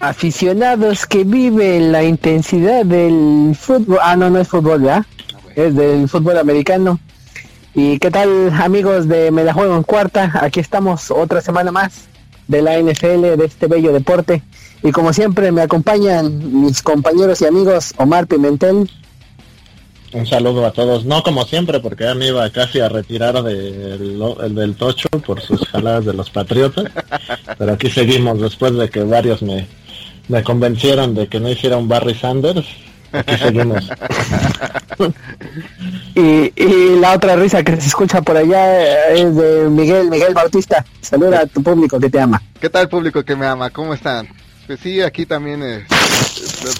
aficionados que viven la intensidad del fútbol. Ah, no, no es fútbol, ¿ya? Es del fútbol americano. ¿Y qué tal, amigos de Me la Juego en Cuarta? Aquí estamos otra semana más de la NFL, de este bello deporte. Y como siempre, me acompañan mis compañeros y amigos Omar Pimentel. Un saludo a todos. No como siempre, porque ya me iba casi a retirar del, del tocho por sus jaladas de los patriotas. Pero aquí seguimos después de que varios me, me convencieron de que no hiciera un Barry Sanders. Aquí seguimos. y, la otra risa que se escucha por allá es de Miguel, Miguel Bautista. Saluda a tu público que te ama. ¿Qué tal público que me ama? ¿Cómo están? Pues sí, aquí también, eh,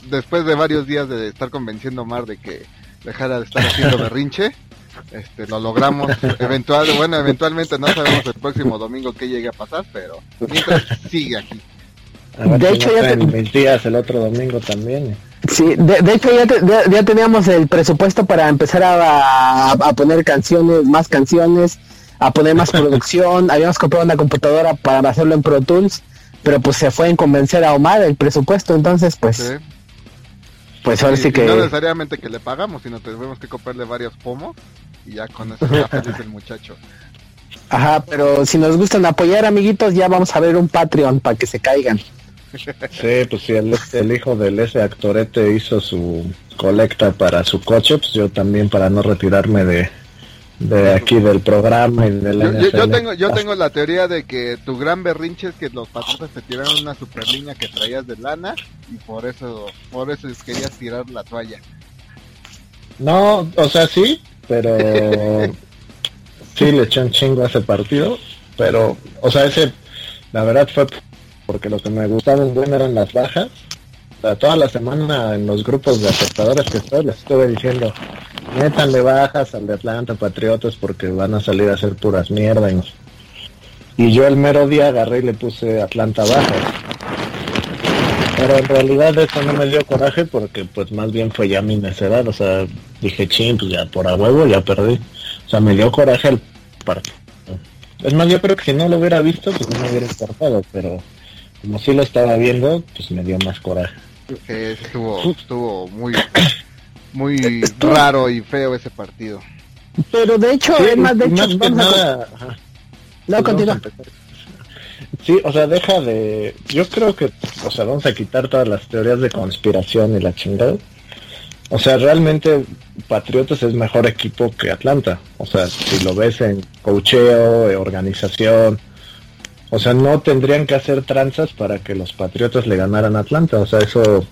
después de varios días de estar convenciendo a Omar de que dejara de estar haciendo berrinche. Este, lo logramos. Eventual, bueno, eventualmente no sabemos el próximo domingo qué llegue a pasar, pero mientras sigue aquí. De hecho, ya te... el otro domingo también. Sí, de, hecho ya, ya, teníamos el presupuesto para empezar a, a, poner canciones, más canciones, a poner más producción. Habíamos comprado una computadora para hacerlo en Pro Tools, pero pues se fue en convencer a Omar el presupuesto, entonces pues... Pues ahora sí, que... No necesariamente que le pagamos, sino tenemos que comprarle varios pomos y ya con eso está feliz el muchacho. Ajá, pero si nos gustan apoyar, amiguitos, ya vamos a ver un Patreon para que se caigan. Sí, pues si el, el, hijo del ese actorete hizo su colecta para su coche, pues yo también para no retirarme de, de aquí del programa y de la yo, yo, tengo yo tengo la teoría de que tu gran berrinche es que los patriotas te tiraron una super línea que traías de lana y por eso por eso querías tirar la toalla. No o sea sí pero sí le eché un chingo a ese partido pero o sea ese la verdad fue porque lo que me gustaba en bueno eran las bajas toda la semana en los grupos de aceptadores que estoy les estuve diciendo le bajas al de Atlanta Patriotas porque van a salir a hacer puras mierdas. Y yo el mero día agarré y le puse Atlanta bajas. Pero en realidad eso no me dio coraje porque pues más bien fue ya mi necedad. O sea, dije, ching, pues ya por a huevo ya perdí. O sea, me dio coraje el partido. Es más, yo creo que si no lo hubiera visto, pues no me hubiera importado. Pero como si lo estaba viendo, pues me dio más coraje. estuvo, estuvo muy muy raro y feo ese partido. Pero de hecho, es más de hecho, nada, No, continúa. Sí, o sea, deja de... Yo creo que, o sea, vamos a quitar todas las teorías de conspiración y la chingada. O sea, realmente Patriotas es mejor equipo que Atlanta. O sea, si lo ves en cocheo, organización, o sea, no tendrían que hacer tranzas para que los Patriotas le ganaran a Atlanta. O sea, eso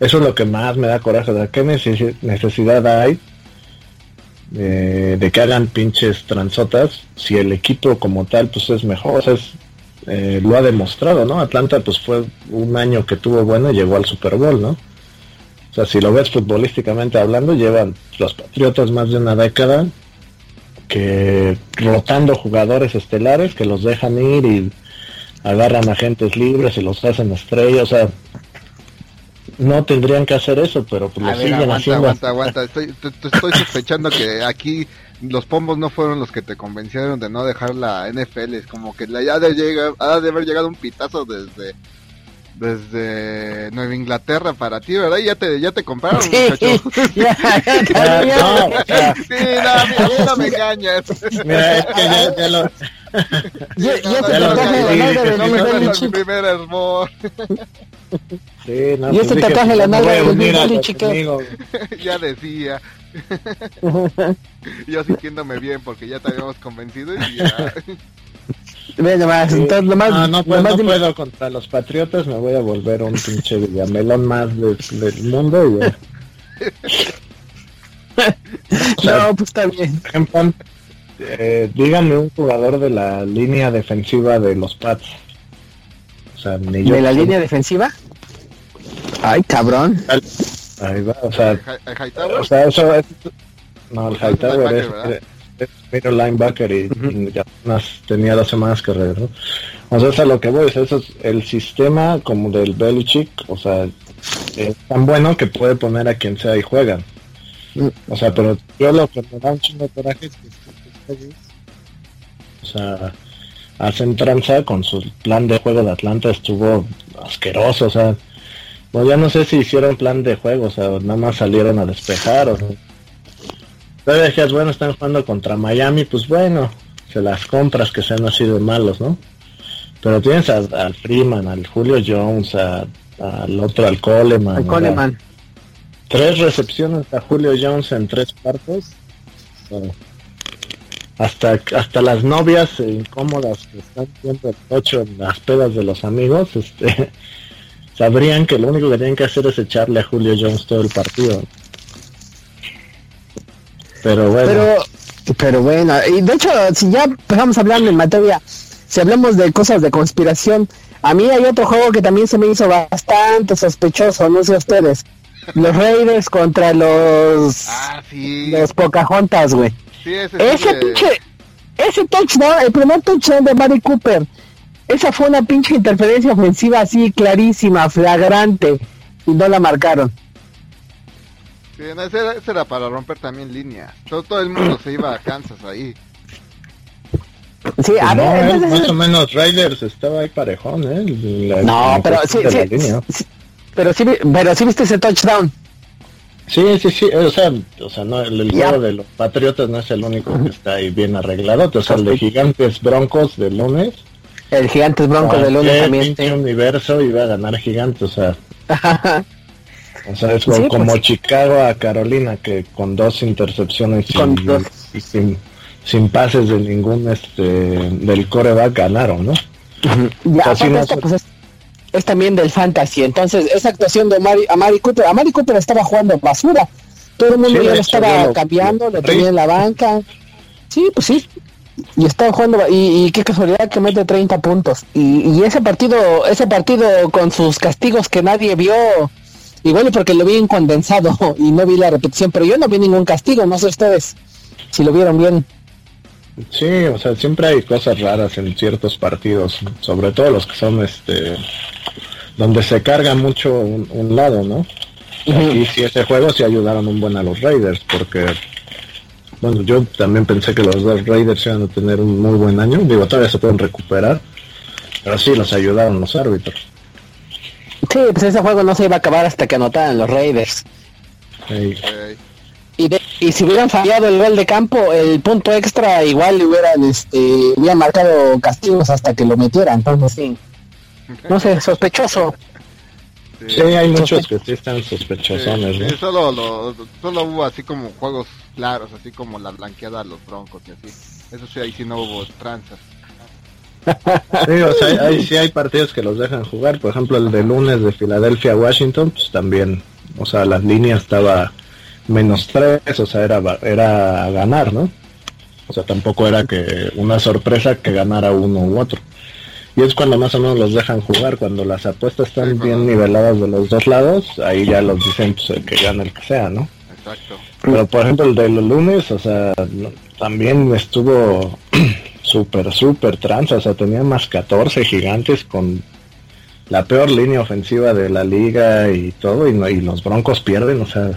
eso es lo que más me da coraje. ¿De qué necesidad hay de, que hagan pinches transotas si el equipo como tal pues es mejor? O sea, eh, lo ha demostrado, ¿no? Atlanta pues fue un año que tuvo bueno y llegó al Super Bowl, ¿no? O sea, si lo ves futbolísticamente hablando, llevan los Patriotas más de una década que rotando jugadores estelares que los dejan ir y agarran agentes libres y los hacen estrellas. O sea, no tendrían que hacer eso, pero pues lo siguen aguanta, haciendo. Aguanta, aguanta, estoy, estoy sospechando que aquí los pombos no fueron los que te convencieron de no dejar la NFL, es como que ya de, llega, ha de haber llegado un pitazo desde desde Nueva Inglaterra para ti, ¿verdad? Ya te, ya te compraron, sí, muchacho. Ya, ya, ya, no, sí, no, no me engañas. Mira, es que ya, ya lo... Ya, ya, ya lo traje de mi primer hervor. Sí, no, y este tatuaje la madre de mi chico. Ya decía. Yo sintiéndome bien porque ya te habíamos convencido y ya... Ve más, entonces lo más, no, no, puedo, no puedo contra los patriotas, me voy a volver un pinche villamelón más del mundo y no, pues está bien. eh, díganme un jugador de la línea defensiva de los Pats. O sea, ni yo. ¿De la línea defensiva? Ay, cabrón. Ahí va, o sea, o sea eso es, no, el Hightower es, middle linebacker y, ya tenía dos semanas que regresó. O sea, a lo que voy, eso es el sistema como del Belichick, o sea, es tan bueno que puede poner a quien sea y juega. O sea, pero yo lo que me da un chingo de coraje es que o sea, hacen tranza con su plan de juego de Atlanta estuvo asqueroso, o sea, pues ya no sé si hicieron plan de juego, o sea, nada más salieron a despejar o pero decías, bueno, están jugando contra Miami, pues bueno, se las compras que sean así de malos, ¿no? Pero tienes al Freeman, al Julio Jones, al otro, al Coleman. Al Coleman. Tres recepciones a Julio Jones en tres partes. hasta, hasta las novias incómodas que están viendo el ocho en las pedas de los amigos, este, sabrían que lo único que tienen que hacer es echarle a Julio Jones todo el partido. Pero bueno. Pero, pero bueno, y de hecho, si ya empezamos a hablar en materia, si hablamos de cosas de conspiración, a mí hay otro juego que también se me hizo bastante sospechoso, no sé ustedes. Los Raiders contra los ah, sí. los Pocahontas, güey. Sí, ese, ese pinche ese touchdown, el primer touchdown de Mari Cooper. Esa fue una pinche interferencia ofensiva así clarísima, flagrante y no la marcaron. Sí, ese, era, para romper también línea. Todo, el mundo se iba a Kansas ahí. Sí, a ver, más o menos Raiders estaba ahí parejón, ¿eh? no, pero sí, sí, pero sí, pero sí viste ese touchdown. Sí, sí, sí, o sea, o sea no, el, juego de los Patriotas no es el único que está ahí bien arreglado, o sea, el de Gigantes Broncos del lunes. El Gigantes Broncos del lunes también. Sí. universo iba a ganar Gigantes, o sea. o sea, es como, Chicago a Carolina, que con dos intercepciones y, sin, sin, pases de ningún este del coreback ganaron, ¿no? Ya, pues, es también del fantasy. Entonces, esa actuación de Mari, a Mari Cooper, a Mari Cooper estaba jugando basura. Todo el mundo ya lo estaba cambiando, lo, tenía en la banca. Sí, pues sí. Y estaba jugando, y, qué casualidad que mete 30 puntos. Y, ese partido, ese partido con sus castigos que nadie vio, igual porque lo vi en condensado y no vi la repetición, pero yo no vi ningún castigo, no sé ustedes si lo vieron bien. Sí, o sea, siempre hay cosas raras en ciertos partidos, sobre todo los que son este donde se carga mucho un, lado, ¿no? Y si ese juego sí ayudaron un buen a los Raiders, porque bueno, yo también pensé que los dos Raiders iban a tener un muy buen año, digo, todavía se pueden recuperar, pero sí los ayudaron los árbitros. Sí, pues ese juego no se iba a acabar hasta que anotaran los Raiders. Y, y si hubieran fallado el gol de campo, el punto extra igual le hubieran, este, hubieran marcado castigos hasta que lo metieran, entonces sí. No sé, sospechoso. Sí, hay muchos que sí están sospechosones, sí, solo, solo hubo así como juegos claros, así como la blanqueada a los broncos y así. Eso sí, ahí sí no hubo tranzas. Sí, o sea, ahí sí hay partidos que los dejan jugar. Por ejemplo, el de lunes de Filadelfia a Washington, pues también, o sea, las líneas estaba menos tres, o sea, era, era ganar, ¿no? O sea, tampoco era que una sorpresa que ganara uno u otro. Y es cuando más o menos los dejan jugar, cuando las apuestas están bien niveladas de los dos lados, ahí ya los dicen pues, que gane el que sea, ¿no? Exacto. Pero por ejemplo el de los lunes, o sea, también estuvo súper, súper tranza, o sea, tenía más 14 gigantes con la peor línea ofensiva de la liga y todo, y, y los Broncos pierden, o sea...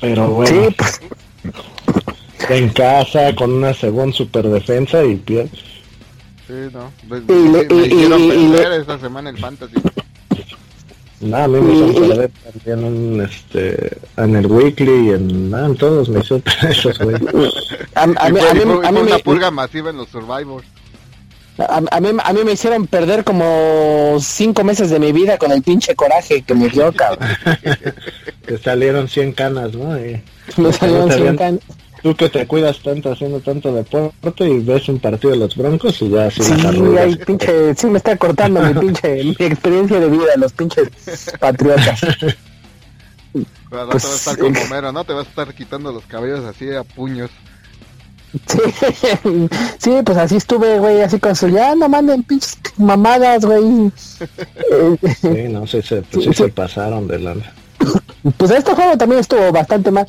Pero bueno. Sí, pues, en casa con una segunda super defensa y pierde. Sí, no. Pues, me, hicieron perder esta semana en Fantasy. Nada, a mí me hicieron perder también en, este, en el Weekly y en, en todos me hicieron perder esos güey. a, mí, a mí, a mí una purga masiva en los Survivors. A, mí, a mí me hicieron perder como cinco meses de mi vida con el pinche coraje que me dio, cabrón. Te salieron 100 canas, ¿no? Y, me salieron 100 canas. Tú que te cuidas tanto haciendo tanto deporte y ves un partido de los Broncos y ya sí, hay pinche, sí me está cortando mi pinche mi experiencia de vida los pinches patriotas. Pero pues, te vas a estar como Mero, ¿no? Te vas a estar quitando los cabellos así a puños. Sí, sí, pues así estuve, güey, así con su, ya no manden pinches mamadas, güey. Sí, no, sé, se, pues, sí, se pasaron de la... Pues este juego también estuvo bastante mal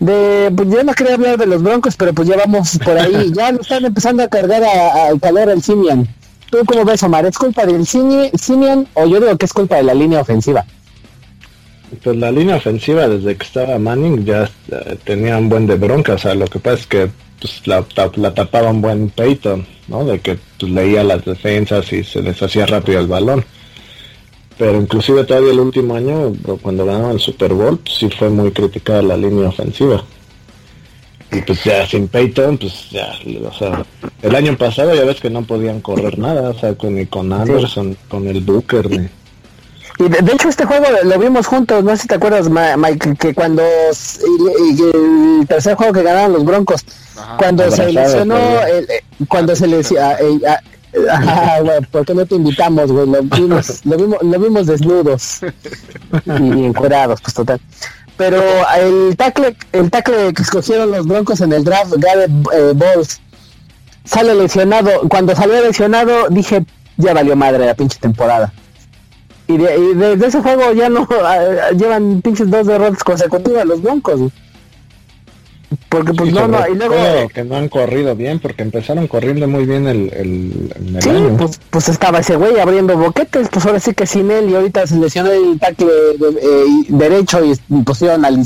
de pues yo no quería hablar de los broncos pero pues ya vamos por ahí. Ya lo están empezando a cargar al calor el Simian tú cómo ves Omar es culpa del Simian o yo digo que es culpa de la línea ofensiva. Pues la línea ofensiva desde que estaba Manning ya eh, tenía un buen de bronca o sea lo que pasa es que pues la, la tapaba un buen Peyton, ¿no? De que pues, leía las defensas y se deshacía rápido el balón. Pero inclusive todavía el último año, cuando ganaron el Super Bowl, pues, sí fue muy criticada la línea ofensiva. Y pues ya sin Peyton, pues ya, o sea, el año pasado ya ves que no podían correr nada, o sea, con, ni con Anderson, con el Booker, ni... Y de, hecho este juego lo vimos juntos, no sé si te acuerdas, Mike, que cuando el tercer juego que ganaron los Broncos, cuando se lesionó, eh, cuando se lesionó, eh, ah, ¿por qué no te invitamos, güey? Lo vimos, desnudos y, encuerados, pues total. Pero el tackle, el tackle que escogieron los Broncos en el draft, Gareth eh, Balls, sale lesionado. Cuando salió lesionado, dije, ya valió madre la pinche temporada. Y, desde ese juego ya no llevan pinches dos derrotas consecutivas los Broncos. Porque pues no, no, y luego... que no han corrido bien, porque empezaron corriendo muy bien el, el, sí, Pues, pues estaba ese güey abriendo boquetes, pues ahora sí que sin él, y ahorita se lesionó el tackle eh, derecho y pusieron al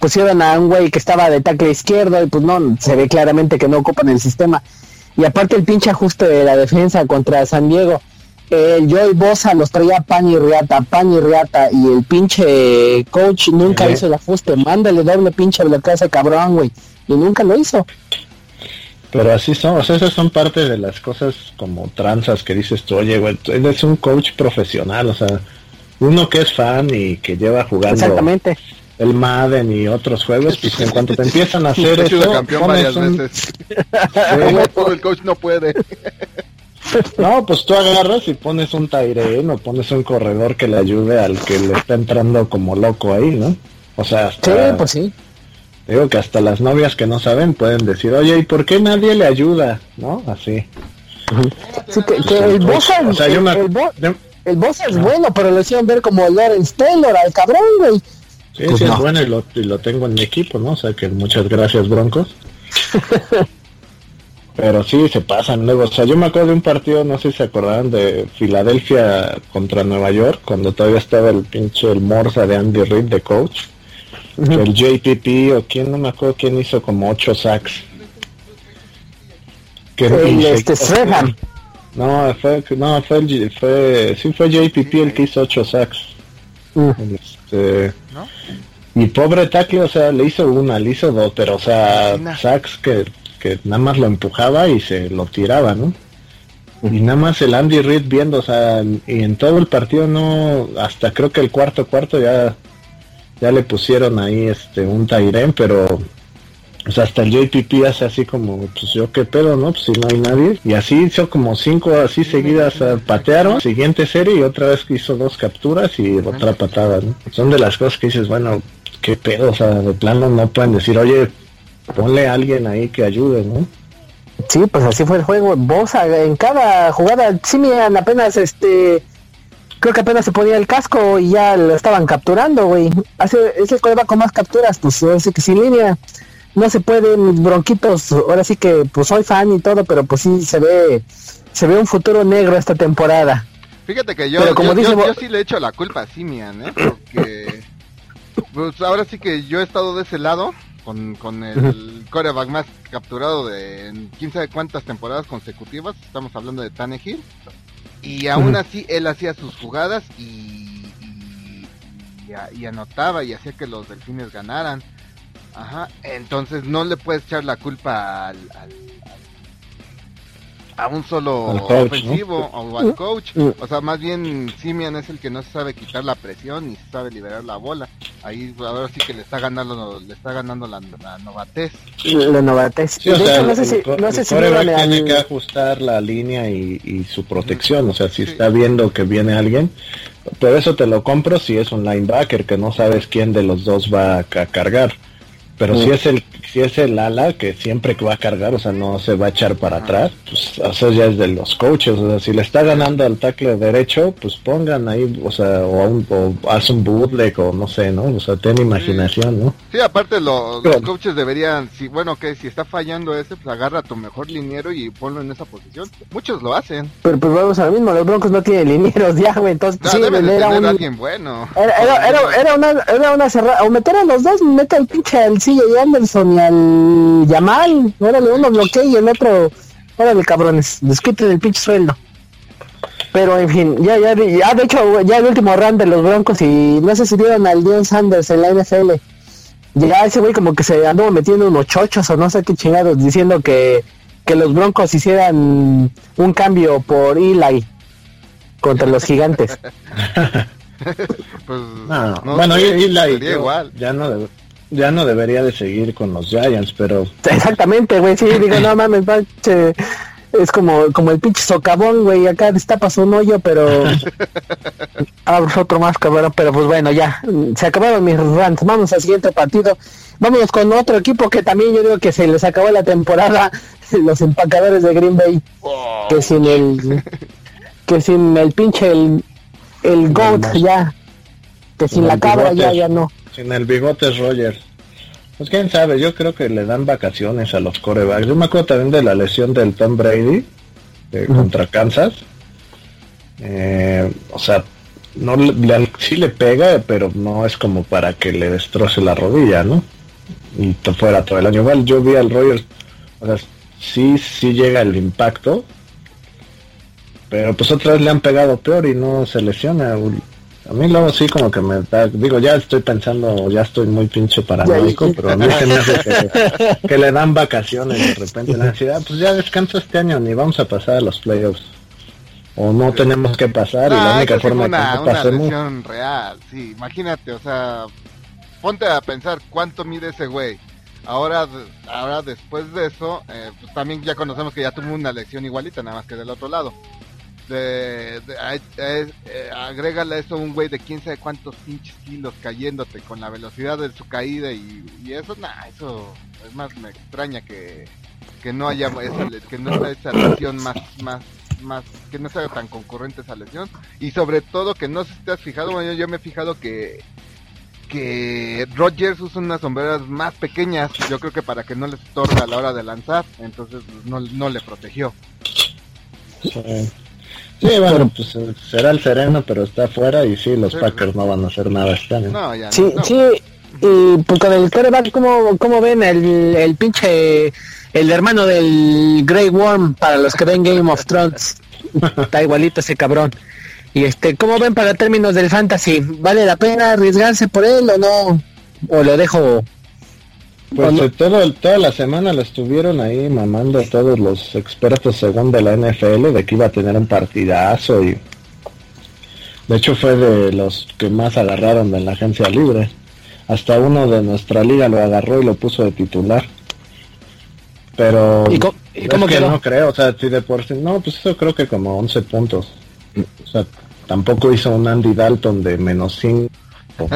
pusieron a un güey que estaba de tackle izquierdo y pues no, se ve claramente que no ocupan el sistema. Y aparte el pinche ajuste de la defensa contra San Diego, el Joey Bosa los traía pan y riata, pan y riata, y el pinche coach nunca hizo el ajuste, mándale doble pinche bloqueo a ese cabrón, güey, y nunca lo hizo. Pero así son, o sea, esas son parte de las cosas como tranzas que dices tú, oye, güey, él es un coach profesional, o sea, uno que es fan y que lleva jugando Exactamente. el Madden y otros juegos, pues en cuanto te empiezan a hacer eso, campeón varias veces. el coach no puede. No, pues tú agarras y pones un Tyrene o pones un corredor que le ayude al que le está entrando como loco ahí, ¿no? O sea, hasta, sí, pues sí. Digo que hasta las novias que no saben pueden decir, oye, ¿y por qué nadie le ayuda? ¿No? Así. Sí, que, el o sea, boss es bueno, pero le hicieron ver como Lawrence Taylor al cabrón, güey. Sí, pues sí, es bueno y lo, y lo tengo en mi equipo, ¿no? O sea que muchas gracias, Broncos. Pero sí, se pasan luego. O sea, yo me acuerdo de un partido, no sé si se acordaban, de Filadelfia contra Nueva York, cuando todavía estaba el pinche el Morsa de Andy Reid de coach. El JPP o quién, no me acuerdo quién hizo como ocho sacks. Que este No, fue, no, fue, el, fue, sí fue JPP el que hizo ocho sacks. Este, Y pobre tackle, o sea, le hizo una, le hizo dos, pero o sea, sacks que que nada más lo empujaba y se lo tiraba, ¿no? Y nada más el Andy Reid viendo, o sea, y en todo el partido no, hasta creo que el cuarto cuarto ya, ya le pusieron ahí este un Tairen, pero o sea, hasta el JPP hace así como, pues yo qué pedo, ¿no? Pues si no hay nadie. Y así hizo como cinco así seguidas, patearon, siguiente serie y otra vez hizo dos capturas y otra patada, ¿no? Son de las cosas que dices, bueno, qué pedo, o sea, de plano no pueden decir, oye, ponle a alguien ahí que ayude, ¿no? Sí, pues así fue el juego. Bosa, en cada jugada, Simian apenas este creo que apenas se ponía el casco y ya lo estaban capturando, güey. Hace, ese va con más capturas, pues ahora sí que sin línea no se pueden bronquitos, ahora sí que pues soy fan y todo, pero pues sí se ve se ve un futuro negro esta temporada. Fíjate que yo, como yo, sí le echo la culpa a Simian, ¿eh? Porque pues ahora sí que yo he estado de ese lado con, con el coreback más capturado de en quién sabe cuántas temporadas consecutivas, estamos hablando de Tannehill, y aún así él hacía sus jugadas y, y, anotaba y hacía que los delfines ganaran. Ajá, entonces no le puedes echar la culpa al a un solo ofensivo o al coach. O sea, más bien Simian es el que no sabe quitar la presión y sabe liberar la bola. Ahí ahora sí que le está ganando le está ganando la, novatez. La novatez. no sé si, no sé si tiene que ajustar la línea y, su protección. O sea, si está viendo que viene alguien, pero eso te lo compro si es un linebacker que no sabes quién de los dos va a cargar. Pero si es el si es el ala que siempre que va a cargar, o sea, no se va a echar para atrás, pues eso ya es de los coaches, o sea, si le está ganando al tackle derecho, pues pongan ahí, o sea, o, un, o haz un bootleg o no sé, ¿no? O sea, ten imaginación, ¿no? Sí, aparte los coaches deberían, si bueno, que si está fallando ese, pues agarra a tu mejor liniero y ponlo en esa posición. Muchos lo hacen. Pero pues vamos a lo mismo, los Broncos no tienen linieros ya, güey, entonces no, sí, era un... alguien bueno. Era, era, era, una, era una cerrada, o meter a los dos, mete al pinche al CJ Anderson ni al Yamal. Órale, uno bloquea y el otro, órale, cabrones, desquiten el pinche sueldo. Pero en fin, ya, ya, ya, de hecho, ya el último round de los Broncos y no sé si vieron al Dion Sanders en la NFL. Ya ese güey como que se anduvo metiendo unos chochos o no sé qué chingados diciendo que, que los Broncos hicieran un cambio por Eli contra los gigantes. pues, bueno, Eli ya no ya no debería de seguir con los Giants, pero exactamente, güey, sí, digo, no mames, es como como el pinche socavón, güey, acá destapas un hoyo, pero abres otro más, cabrón, pero pues bueno, ya, se acabaron mis rants, vamos al siguiente partido, vámonos con otro equipo que también yo digo que se les acabó la temporada, los empacadores de Green Bay, que sin el que sin el pinche el, el GOAT ya, que sin la cabra ya, ya no. Sin el bigote Rogers. Pues quién sabe, yo creo que le dan vacaciones a los corebacks. Yo me acuerdo también de la lesión del Tom Brady eh, contra Kansas. Eh, o sea, no le, sí le pega, pero no es como para que le destroce la rodilla, ¿no? Y fuera todo el año. Igual yo vi al Rogers, o sea, sí, sí llega el impacto, pero pues otra vez le han pegado peor y no se lesiona. A mí luego sí como que me da, digo, ya estoy pensando, ya estoy muy pinche paranoico, pero a mí se me hace que, le dan vacaciones de repente la ansiedad, pues ya descanso este año, ni vamos a pasar a los playoffs. O no tenemos que pasar y la única forma una, que no pasemos... Una real, sí, imagínate, o sea, ponte a pensar cuánto mide ese güey. Ahora, ahora después de eso, eh, pues también ya conocemos que ya tuvo una lección igualita, nada más que del otro lado de, eh, agrégale a eso un güey de quién sabe cuántos pinches kilos cayéndote con la velocidad de su caída y, eso, nada, eso es más me extraña que, que no haya esa, que no esa lesión más, más, más, que no sea tan concurrente esa lesión y sobre todo que no sé si te has fijado, bueno, yo me he fijado que que Rogers usa unas sombreras más pequeñas, yo creo que para que no les estorbe a la hora de lanzar, entonces no, no le protegió. Bueno, pues eh, será el sereno, pero está afuera y sí, los Packers no van a hacer nada este año. sí, sí, y pues con el coreback, ¿cómo, cómo ven el, el pinche, el hermano del Grey Worm para los que ven Game of Thrones? está igualito ese cabrón. Y este, ¿cómo ven para términos del fantasy? ¿Vale la pena arriesgarse por él o no? ¿O lo dejo pues todo, toda la semana lo estuvieron ahí mamando todos los expertos según de la NFL de que iba a tener un partidazo y de hecho fue de los que más agarraron en la agencia libre. Hasta uno de nuestra liga lo agarró y lo puso de titular. Pero ¿Y cómo, que no creo, o sea, si de por sí, no, pues eso creo que como 11 puntos. O sea, tampoco hizo un Andy Dalton de menos 5.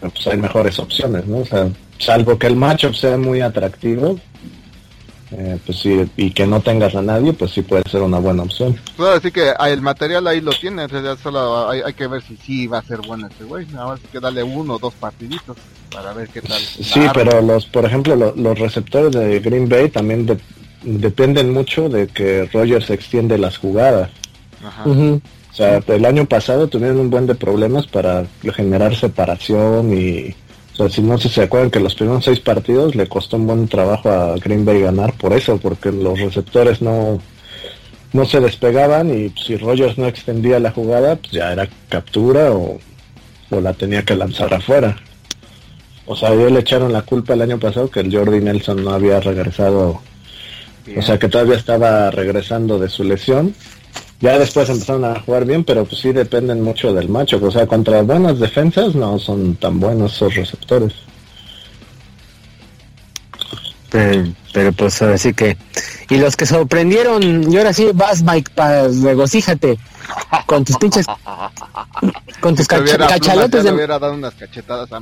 pues hay mejores opciones, ¿no? O sea, salvo que el matchup sea muy atractivo, eh, pues sí, y que no tengas a nadie, pues sí puede ser una buena opción. Puedo decir que el material ahí lo tiene, solo hay, que ver si sí va a ser bueno este güey, nada más que darle uno o dos partiditos para ver qué tal. Sí, pero los, por ejemplo, los receptores de Green Bay también dependen mucho de que Rogers extiende las jugadas. Ajá. O sea, el año pasado tuvieron un buen de problemas para generar separación y sea, si no se acuerdan que los primeros seis partidos le costó un buen trabajo a Green Bay ganar por eso, porque los receptores no, no se despegaban y si Rogers no extendía la jugada, pues ya era captura o, la tenía que lanzar afuera. O sea, ellos le echaron la culpa el año pasado que el Jordi Nelson no había regresado, o sea, que todavía estaba regresando de su lesión ya después empezaron a jugar bien, pero pues sí dependen mucho del macho. O sea, contra buenas defensas no son tan buenos esos receptores. Pero, pues ahora sí que... Y los que sorprendieron, y ahora sí vas Mike, para regocíjate con tus pinches... Con tus cachalotes de... hubiera dado unas cachetadas a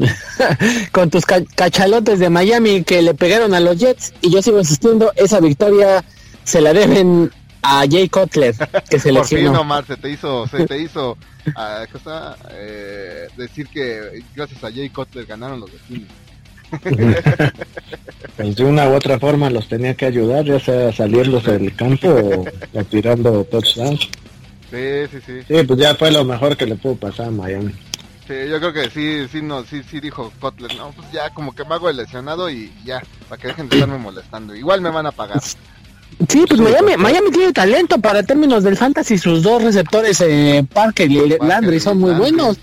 con tus cachalotes de Miami que le pegaron a los Jets y yo sigo insistiendo, esa victoria se la deben a Jay Cutler, que se Por fin, Omar, se te hizo, se te hizo uh, cosa, eh, decir que gracias a Jay Cutler ganaron los vecinos. pues de una u otra forma los tenía que ayudar, ya sea saliendo del campo o, tirando touchdown. Sí, sí, sí. Sí, pues ya fue lo mejor que le pudo pasar a Miami. Sí, yo creo que sí, sí, no, sí, sí dijo Kotler, no, pues ya como que me hago el lesionado y ya, para que dejen de estarme molestando. Igual me van a pagar. Sí, pues Miami, Miami tiene talento para términos del fantasy, sus dos receptores, eh, Parker y Landry, son muy buenos.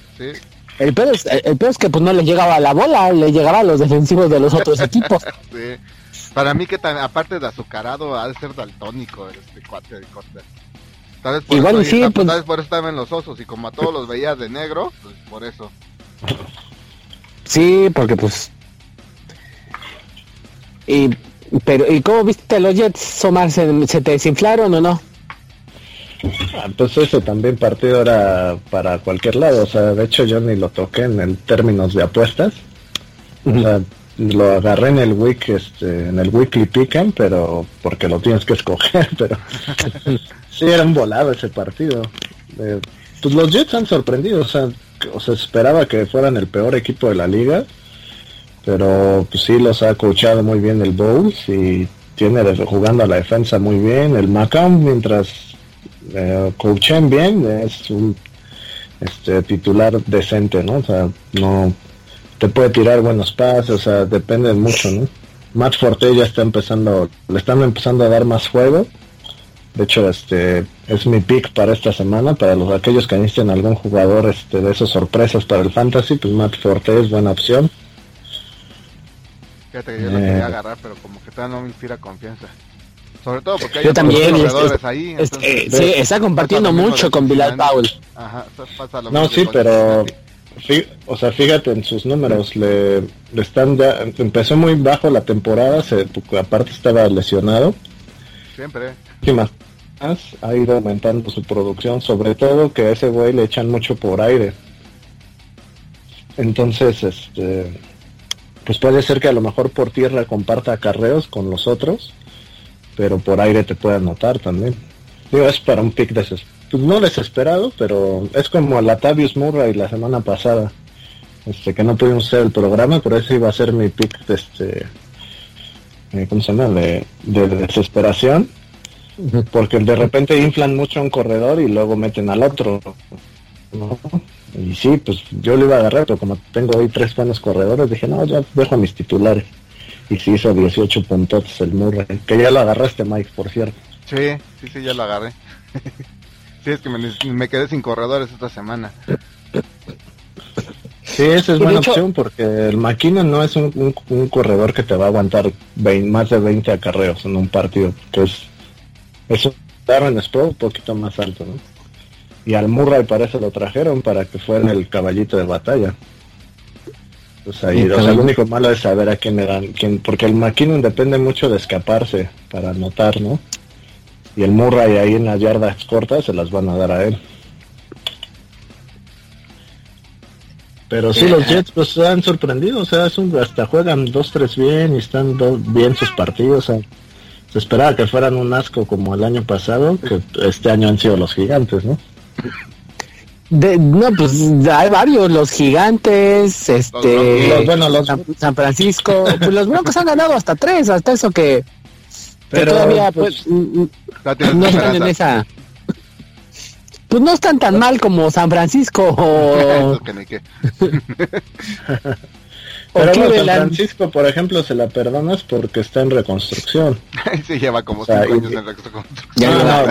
El peor, es, el peor es que pues no le llegaba la bola, le llegaba a los defensivos de los otros equipos. sí. Para mí que tan, aparte de azucarado, ha de ser daltónico este cuate de. Tal por Igual eso, sí, pues... tal vez por eso estaba en los osos y como a todos los veías de negro, pues por eso. Sí, porque pues... Y, pero, ¿y cómo viste los Jets, Omar? ¿Se, se te desinflaron o no? Ah, pues ese también partido era para cualquier lado, o sea, de hecho yo ni lo toqué en el términos de apuestas. O sea, lo agarré en el week, este, en el weekly pick'em, pero porque lo tienes que escoger, pero sí era un volado ese partido. Eh, pues los Jets han sorprendido, o sea, o se esperaba que fueran el peor equipo de la liga, pero pues sí los ha coachado muy bien el Bowles y tiene jugando a la defensa muy bien. El Macam mientras eh, coachen bien es un este titular decente, ¿no? O sea, no te puede tirar buenos pases, o sea, depende mucho, ¿no? Matt Forte ya está empezando, le están empezando a dar más juego. De hecho, este es mi pick para esta semana, para los aquellos que necesiten algún jugador este, de esas sorpresas para el fantasy, pues Matt Forte es buena opción. Fíjate que yo lo quería eh. agarrar, pero como que todavía no me inspira confianza. Sobre todo porque hay yo también, ahí. Eh, sí, está compartiendo mucho con Bilal Paul. Ajá, pasa lo no, sí, pero o sea, fíjate en sus números, le, están ya, empezó muy bajo la temporada, se, aparte estaba lesionado. Siempre. ¿Qué más? Ha ido aumentando su producción, sobre todo que a ese güey le echan mucho por aire. Entonces, este, pues puede ser que a lo mejor por tierra comparta acarreos con los otros, pero por aire te puede anotar también. Digo, es para un pick de pues no desesperado, pero es como Latavius Murray la semana pasada, este que no pudimos hacer el programa, pero ese iba a ser mi pick de este, eh, ¿cómo se llama? De, desesperación, porque de repente inflan mucho a un corredor y luego meten al otro. Y sí, pues yo lo iba a agarrar, pero como tengo hoy tres buenos corredores, dije, no, ya dejo a mis titulares. Y sí hizo 18 puntos el Murray, que ya lo agarraste, Mike, por cierto. Sí, sí, sí, ya lo agarré. Sí, es que me, quedé sin corredores esta semana. Sí, esa es buena opción porque el Maquina no es un, corredor que te va a aguantar más de 20 acarreos en un partido, que es, es un Darren Sproul un poquito más alto, ¿no? Y al Murray parece lo trajeron para que fuera el caballito de batalla. Pues ahí, o sea, lo único malo es saber a quién le dan, quién, porque el McKinnon depende mucho de escaparse para anotar, ¿no? y el Murray ahí en las yardas cortas se las van a dar a él. Pero sí, los Jets pues han sorprendido, o sea, es un, hasta juegan 2-3 bien y están bien sus partidos. se esperaba que fueran un asco como el año pasado, que este año han sido los gigantes, ¿no? No, pues hay varios, los gigantes, este, bueno, los, San, Francisco, pues los Broncos han ganado hasta tres, hasta eso que pero, todavía pues, pues mm, mm, no están en esa pues no están tan mal como San Francisco. O Pero San Francisco, por ejemplo, se la perdonas porque está en reconstrucción. sí, lleva como cinco años en reconstrucción. Ya,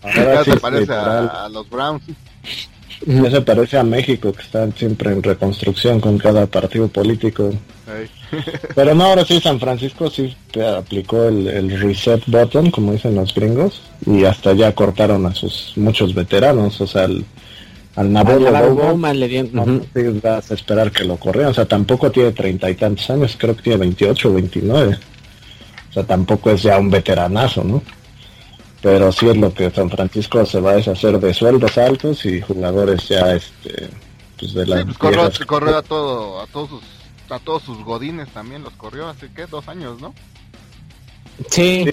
ahora sí, se parece a, los Browns. Ya se parece a México, que están siempre en reconstrucción con cada partido político. Pero no, ahora sí, San Francisco sí te aplicó el, reset button, como dicen los gringos, y hasta ya cortaron a sus muchos veteranos, o sea, al, al Bowman le dieron, vas a esperar que lo corrieran, o sea, tampoco tiene treinta y tantos años, creo que tiene 28 o 29. O sea, tampoco es ya un veteranazo, ¿no? pero sí es lo que San Francisco se va a deshacer de sueldos altos y jugadores ya este pues de la sí, pues corrió, a todo a todos sus a todos sus godines también los corrió hace que dos años no sí,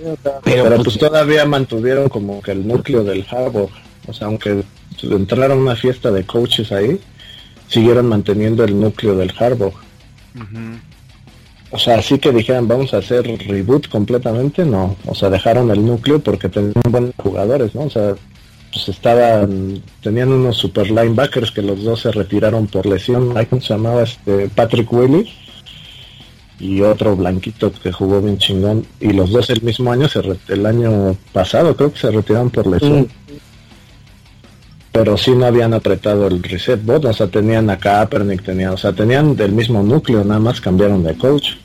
pero, pues, pues, todavía mantuvieron como que el núcleo del Harbaugh o sea aunque entraron a una fiesta de coaches ahí siguieron manteniendo el núcleo del Harbaugh o sea, así que dijeran, vamos a hacer reboot completamente, no. O sea, dejaron el núcleo porque tenían buenos jugadores, ¿no? O sea, pues estaban, tenían unos super linebackers que los dos se retiraron por lesión. ¿Cómo se llamaba este Patrick Willis? Y otro blanquito que jugó bien chingón. Y los dos el mismo año, se el año pasado creo que se retiraron por lesión. Mm. Pero sí no habían apretado el reset bot, o sea, tenían a Kaepernick, tenían, o sea, tenían del mismo núcleo, nada más cambiaron de coach.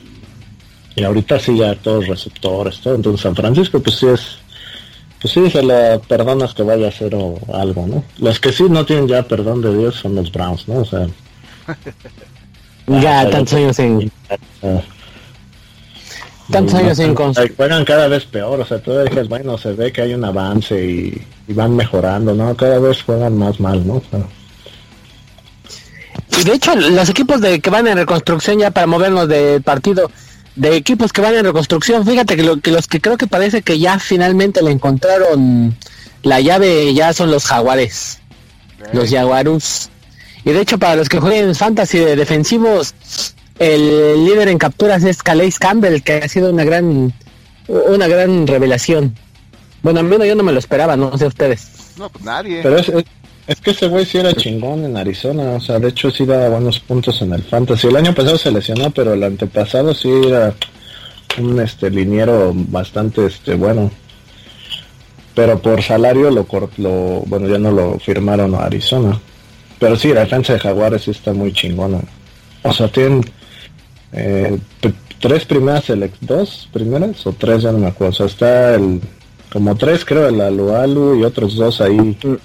Y ahorita sí ya todos receptores, todo. Entonces San Francisco pues sí es pues sí, se le perdonas que vaya a hacer algo, ¿no? Los que sí no tienen ya perdón de Dios son los Browns, ¿no? O sea... ya, tantos años en... tantos años en... Juegan cada vez peor, o sea, tú dices, bueno, se ve que hay un avance y, van mejorando, ¿no? Cada vez juegan más mal, ¿no? Y de hecho, los equipos de que van en reconstrucción ya para movernos de partido de equipos que van en reconstrucción. Fíjate que, lo, que los que creo que parece que ya finalmente le encontraron la llave ya son los jaguares. Los jaguarus. Y de hecho para los que jueguen fantasy de defensivos, el líder en capturas es Calais Campbell, que ha sido una gran una gran revelación. Bueno, al menos yo no me lo esperaba, no sé ustedes. No, pues nadie. Pero es, es que ese güey sí era chingón en Arizona, o sea, de hecho sí daba buenos puntos en el fantasy. El año pasado se lesionó, pero el antepasado sí era un este liniero bastante este bueno. Pero por salario lo lo bueno, ya no lo firmaron a Arizona. Pero sí, la defensa de Jaguares sí está muy chingona. O sea, tienen eh, tres primeras dos primeras o tres ya no me acuerdo. O sea, está el como tres creo el Alualu y otros dos ahí mm.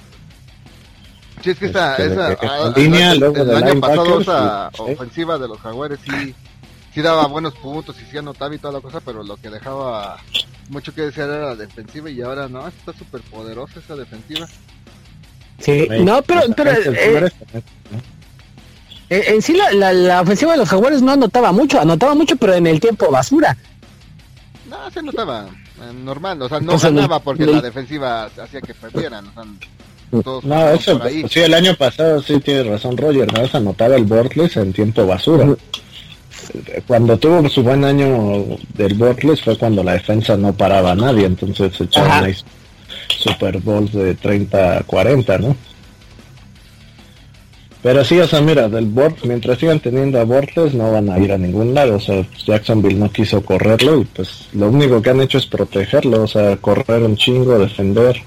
Sí, es que esa, esa línea, el, año pasado esa ofensiva de los Jaguares sí, sí daba buenos puntos y sí anotaba y toda la cosa, pero lo que dejaba mucho que desear era la defensiva y ahora no, está súper poderosa esa defensiva. Sí, no, pero, pero eh, eh, en sí la, la, ofensiva de los Jaguares no anotaba mucho, anotaba mucho, pero en el tiempo basura. No, se anotaba eh, normal, o sea, no ganaba porque la defensiva hacía que perdieran, o sea, no, eso, sí, el año pasado sí tiene razón Roger, ¿no? Se anotaba el Bortles en tiempo basura. Cuando tuvo su buen año del Bortles fue cuando la defensa no paraba a nadie, entonces se echaron Super Bowls de 30 40, ¿no? Pero sí, o sea, mira, del Bort, mientras sigan teniendo a Bortles no van a ir a ningún lado, o sea, Jacksonville no quiso correrlo y pues lo único que han hecho es protegerlo, o sea, correr un chingo, defender.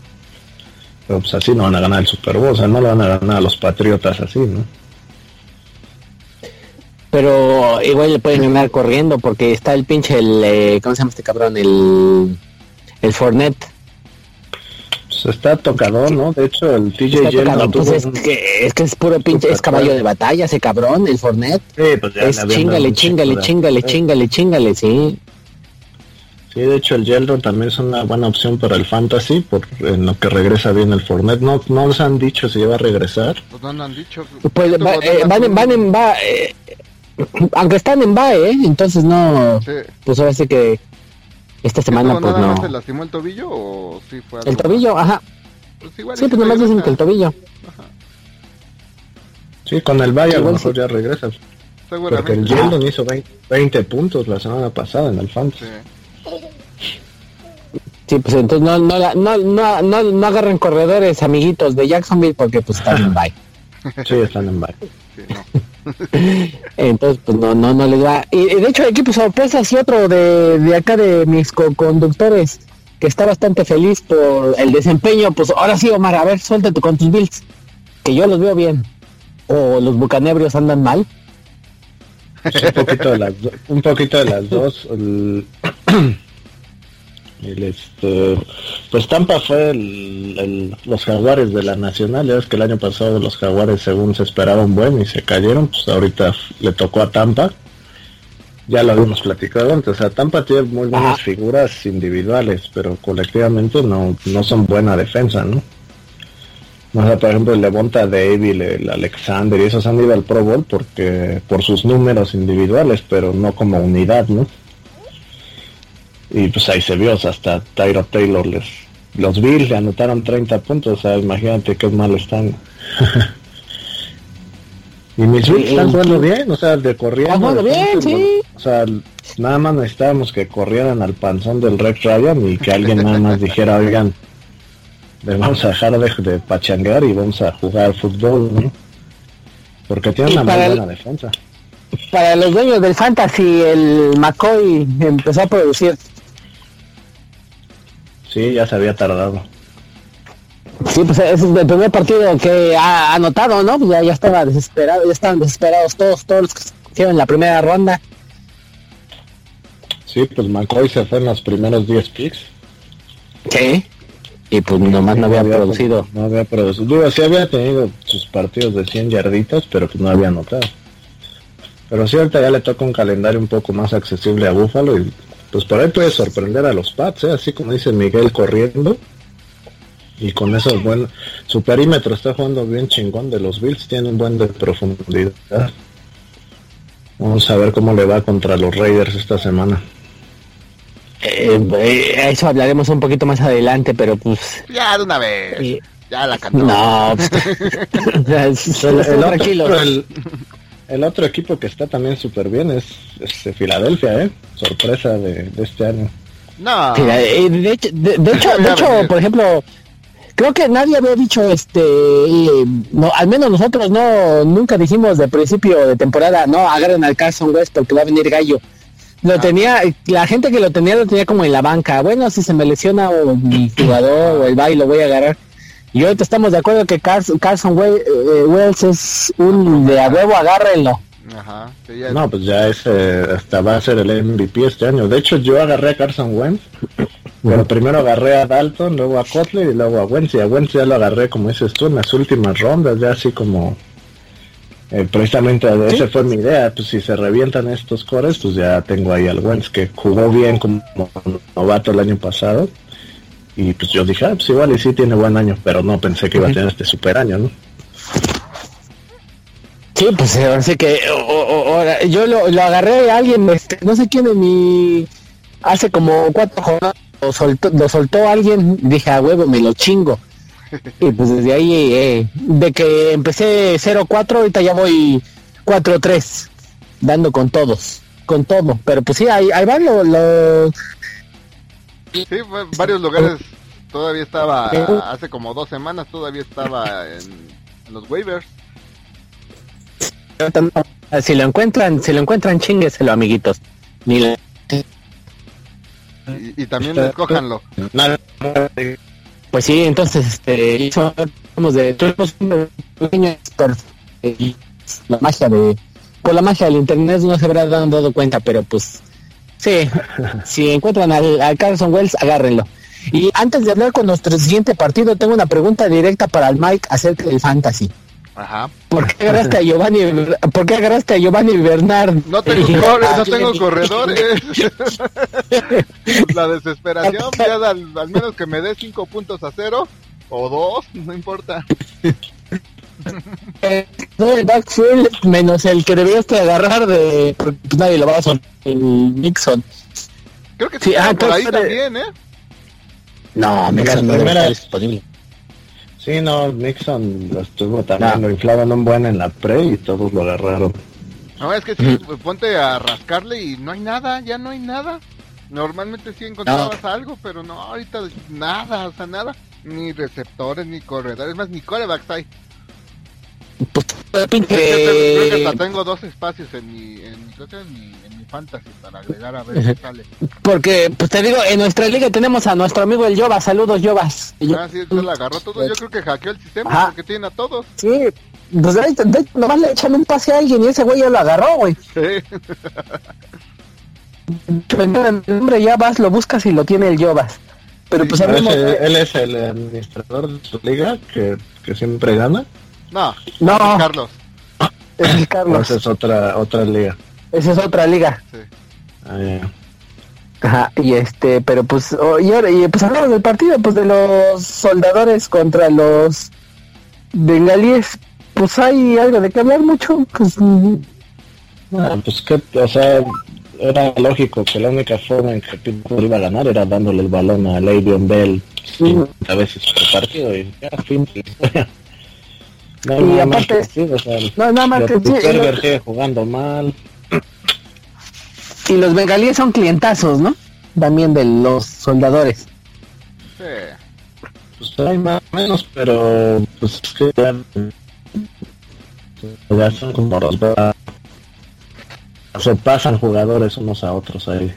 Pero pues así no van a ganar el Super Bowl, o sea, no lo van a ganar a los Patriotas así, ¿no? Pero igual le pueden ganar corriendo porque está el pinche, el, eh, ¿cómo se llama este cabrón? El, el Fornet. Está tocado, ¿no? De hecho, el TJ Yeldon pues es, que, es que es puro pinche, es caballo de batalla ese cabrón, el Fornet. Sí, pues ya es chingale, chingale, chingale, chingale, chingale, sí. Sí, de hecho el Yeldon también es una buena opción para el Fantasy, por, en lo que regresa bien el Fortnite. No, no nos han dicho si va a regresar. Pues no, han dicho. Pues va, eh, van, en, van en va, eh, aunque están en BAE, ¿eh? entonces no. Pues ahora sí que esta semana pues no. ¿Se lastimó el tobillo o sí fue El tobillo, ajá. Pues igual sí, pues nomás dicen que el tobillo. Ajá. Sí, con el BAE a lo mejor ya regresa. Porque el Yeldon hizo 20, 20, puntos la semana pasada en el Fantasy. Sí, pues entonces no, no, no, no, no, no agarren corredores, amiguitos de Jacksonville, porque pues están en bye. Sí, están en bye. Entonces, pues no, no, no les va. Y, de hecho, equipo sorpresas y otro de, de acá de mis conductores que está bastante feliz por el desempeño. Pues ahora sí, Omar, a ver, suéltate con tus Bills, que yo los veo bien. O los bucanebrios andan mal. las, un poquito de las dos. El... Este, pues Tampa fue el, los jaguares de la nacional, ya ves que el año pasado los jaguares según se esperaban buen y se cayeron, pues ahorita le tocó a Tampa. Ya lo habíamos platicado antes, o sea, Tampa tiene muy buenas figuras individuales, pero colectivamente no, no son buena defensa, ¿no? O sea, por ejemplo, el Levonta David, el Alexander y esos han ido al Pro Bowl porque por sus números individuales, pero no como unidad, ¿no? Y pues ahí se vio, hasta Tyro Taylor les... Los Bills le anotaron 30 puntos, o sea, imagínate qué mal están. y mis Bills están jugando bien, o sea, de corriendo. bien, sí. O sea, nada más necesitábamos que corrieran al panzón del Rex Ryan y que alguien nada más dijera, oigan, vamos a dejar de, pachanguear y vamos a jugar fútbol, ¿no? Porque tiene una muy buena defensa. Para los dueños del Fantasy, el McCoy empezó a producir. Sí, ya se había tardado. Sí, pues es el primer partido que ha anotado, ¿no? Pues ya, ya estaba desesperado, ya estaban desesperados todos, todos los que hicieron la primera ronda. Sí, pues McCoy se fue en los primeros 10 picks. Sí. Y pues nomás no, había, producido. No había producido. sí había tenido sus partidos de 100 yarditas, pero pues no había anotado. Pero sí, ahorita ya le toca un calendario un poco más accesible a Búfalo y pues por ahí puede sorprender a los Pats, ¿eh? así como dice Miguel corriendo. Y con eso, bueno, su perímetro está jugando bien chingón de los Bills, tiene un buen de profundidad. Vamos a ver cómo le va contra los Raiders esta semana. Eh, eh, eso hablaremos un poquito más adelante, pero pues... Ya de una vez. ya la cantó. No, pues, el, el, otro, equipo que está también súper bien es, es, Filadelfia, ¿eh? Sorpresa de, este año. No. Eh, de, hecho, de, hecho, de hecho por ejemplo, creo que nadie había dicho este no al menos nosotros no nunca dijimos de principio de temporada no agarren al Carson West porque va a venir gallo lo ah. tenía la gente que lo tenía lo tenía como en la banca bueno si se me lesiona o mi jugador o el baile lo voy a agarrar y ahorita estamos de acuerdo que Carson, Carson eh, Wells es un de a huevo agárrenlo Ajá, no, pues ya ese hasta va a ser el MVP este año. De hecho, yo agarré a Carson Wentz bueno, primero agarré a Dalton, luego a Kotler y luego a Wentz. Y a Wentz ya lo agarré, como dices tú, en las últimas rondas, ya así como... Eh, precisamente esa fue mi idea, pues si se revientan estos cores, pues ya tengo ahí al Wentz que jugó bien como novato el año pasado. Y pues yo dije, ah, pues igual y sí tiene buen año, pero no pensé que iba a tener este super año, ¿no? Sí, pues así que yo lo, lo, agarré a alguien, este, no sé quién de mi... Hace como cuatro jornadas lo soltó, lo soltó alguien, dije, a huevo, me lo chingo. Y pues desde ahí, eh, de que empecé 0-4, ahorita ya voy 4-3, dando con todos, con todo. Pero pues sí, hay, hay varios. Lo... Sí, varios lugares todavía estaba, hace como dos semanas todavía estaba en, los waivers. Si lo encuentran, si lo encuentran, chingueselo, amiguitos. Ni y, también escójanlo. Pues sí, entonces, este, somos de, tuvimos un pequeño la magia de, por la magia del internet no se habrá dado cuenta, pero pues, sí, si encuentran al, al Carson Wells, agárrenlo. Y antes de hablar con nuestro siguiente partido, tengo una pregunta directa para el Mike acerca del fantasy. Ajá. ¿Por qué agarraste a Giovanni, ¿por qué agarraste a Giovanni Bernard? No tengo, no tengo corredores. La desesperación, ya al, menos que me dé cinco puntos a cero o dos, no importa. el backfield menos el que debías agarrar de pues nadie lo va a hacer el Nixon. Creo que sí, ah, por ahí también, ¿eh? No, Nixon no está disponible. Sí, no, Nixon lo estuvo también, lo inflaban un buen en la pre y todos lo agarraron. No, es que sí, pues, ponte a rascarle y no hay nada, ya no hay nada. Normalmente sí encontrabas algo, pero no, ahorita nada, o sea, nada. Ni receptores, ni corredores, más ni corebacks hay. Pues, hasta tengo dos espacios en mi, en mi, en mi, fantasy para agregar a ver qué sale. Porque, pues te digo, en nuestra liga tenemos a nuestro amigo el Yobas. Saludos, Yobas. Ah, sí, lo agarró todo. Yo creo que hackeó el sistema porque tiene a todos. Sí, pues de, nomás le echan un pase a alguien y ese güey ya lo agarró, güey. Sí. el nombre ya vas, lo buscas y lo tiene el Yobas. Pero pues él es el administrador de su liga que, que siempre gana. No, no. Carlos. Es el Carlos. Esa es otra, otra liga. Esa es otra liga. Sí. Ah, Ajá, y este, pero pues, oh, y ahora, y pues hablamos del partido, pues de los soldadores contra los bengalíes, pues hay algo de que hablar mucho, pues... Mm. Ah, pues que, o sea, era lógico que la única forma en que Pittsburgh iba a ganar era dándole el balón a Le'Veon Bell 50 veces por partido y ya, fin y aparte, no, nada más que sí, jugando mal. Y los bengalíes son clientazos, ¿no? También de los soldadores. Sí. Pues hay más o menos, pero pues es que ya, ya son como los se pasan jugadores unos a otros ahí.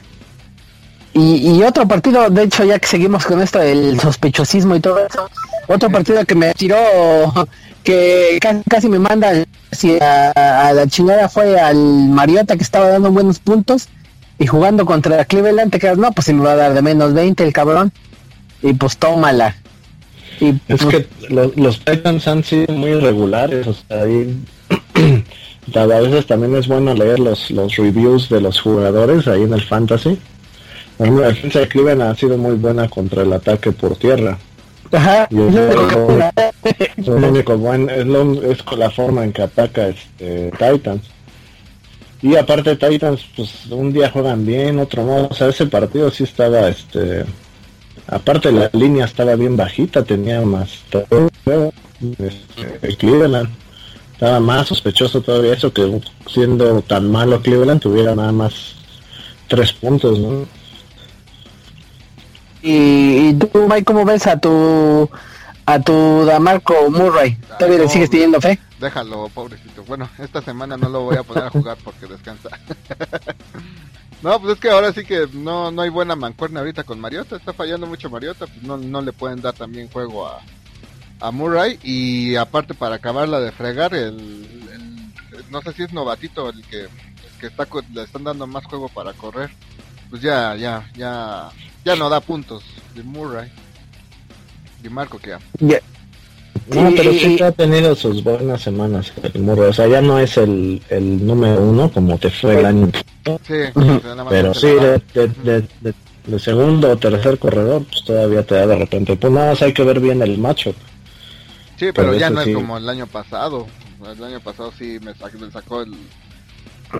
Y, y, otro partido, de hecho, ya que seguimos con esto del sospechosismo y todo eso, otro partido que me tiró, que casi, me manda a, a, la chingada fue al Mariota que estaba dando buenos puntos y jugando contra Cleveland, te quedas, no, pues si me va a dar de menos 20 el cabrón, y pues tómala. Y, es que los, los Titans han sido muy irregulares, o sea, ahí a veces también es bueno leer los, los reviews de los jugadores ahí en el fantasy. La defensa de Cleveland ha sido muy buena contra el ataque por tierra. Ajá. Y es, lo único bueno, es, lo, es la forma en que ataca este Titans. Y aparte Titans, pues un día juegan bien, otro no. O sea, ese partido sí estaba, este, aparte la línea estaba bien bajita, tenía más este, Cleveland. Estaba más sospechoso todavía eso que siendo tan malo Cleveland tuviera nada más tres puntos, ¿no? Y, tú, Mike, ¿cómo ves a tu a tu Damarco Murray? ¿Todavía le sigues teniendo fe? Déjalo, pobrecito. Bueno, esta semana no lo voy a poder jugar porque descansa. no, pues es que ahora sí que no, no hay buena mancuerna ahorita con Mariota. Está fallando mucho Mariota. Pues no, no le pueden dar también juego a, a Murray. Y aparte, para acabarla de fregar, el, no sé si es novatito el que, que está, le están dando más juego para correr. Pues ya, ya, ya ya no da puntos de Murray. De Marco que ya. No, pero sí que ha tenido sus buenas semanas el Murray. O sea, ya no es el, el número uno como te fue el año. Sí, pero sí, de, de, segundo o tercer corredor, pues todavía te da de repente. Pues nada más hay que ver bien el macho. Sí, pero, ya no es como el año pasado. El año pasado sí me sacó, me sacó el,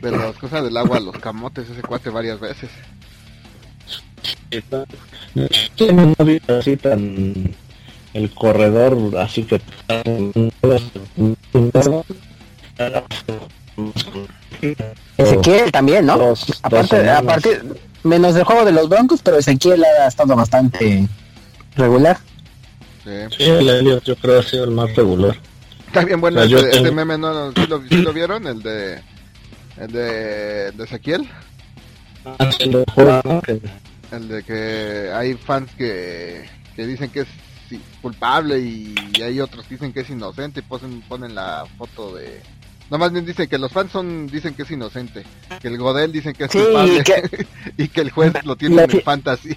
de las cosas del agua los camotes ese cuate varias veces no así tan el corredor así que Ezequiel también, ¿no? aparte, aparte, menos del juego de los Broncos, pero Ezequiel ha estado bastante regular. Sí, yo creo que ha sido el más regular. Está bien bueno este, meme, ¿no? ¿Sí lo, lo, vieron? El de, el de, de Ezequiel. El de que hay fans que, que dicen que es culpable y, hay otros que dicen que es inocente y ponen, ponen la foto de... No, más bien dicen que los fans son dicen que es inocente, que el Godel dicen que es culpable y que... el juez lo tiene en el fantasy.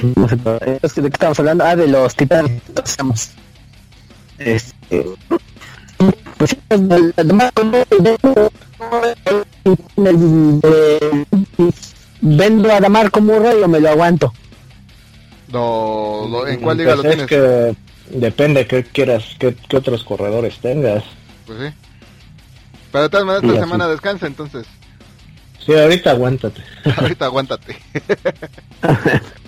¿De qué estamos hablando? Ah, de los titanes. Este, pues, vendo a Damarco Murray o me lo aguanto. No, ¿En cuál liga lo pues tienes? que depende que quieras, qué, otros corredores tengas. Pues sí. Pero de todas maneras esta semana descansa entonces. Sí, ahorita aguántate. ahorita aguántate.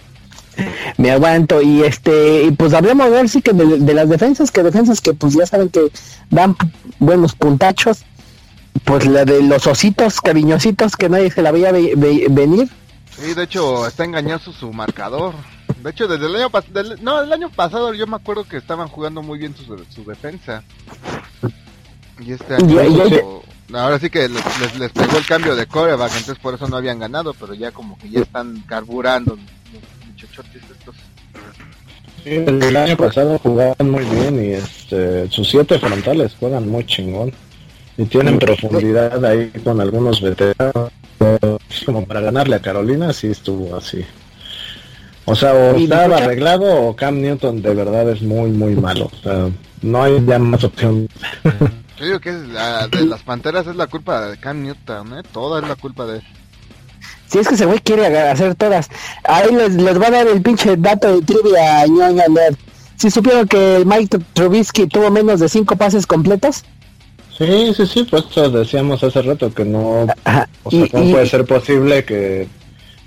me aguanto y este y pues hablemos de ver sí que de, las defensas que defensas que pues ya saben que dan buenos puntachos pues la de los ositos cariñositos que nadie se la veía venir. Sí, de hecho está engañoso su marcador. De hecho, desde el año pasado, no, el año pasado yo me acuerdo que estaban jugando muy bien su, su defensa. Y este año, ahora sí que les, les, pegó el cambio de coreback, entonces por eso no habían ganado, pero ya como que ya están carburando muchachotes estos. Sí, el año pasado jugaban muy bien y este, sus siete frontales juegan muy chingón. Y tienen profundidad ahí con algunos veteranos. Como para ganarle a Carolina, sí estuvo así. O sea, o estaba arreglado o Cam Newton de verdad es muy, muy malo. O sea, no hay ya más opción. Yo digo que es la, de las Panteras es la culpa de Cam Newton, ¿eh? Toda es la culpa de él. Si es que ese güey quiere hacer todas. Ahí les, les va a dar el pinche dato de trivia, ñoña Si supieron que Mike Trubisky tuvo menos de cinco pases completos. Sí, sí, sí, pues decíamos hace rato que no, o sea, ¿cómo puede ser posible que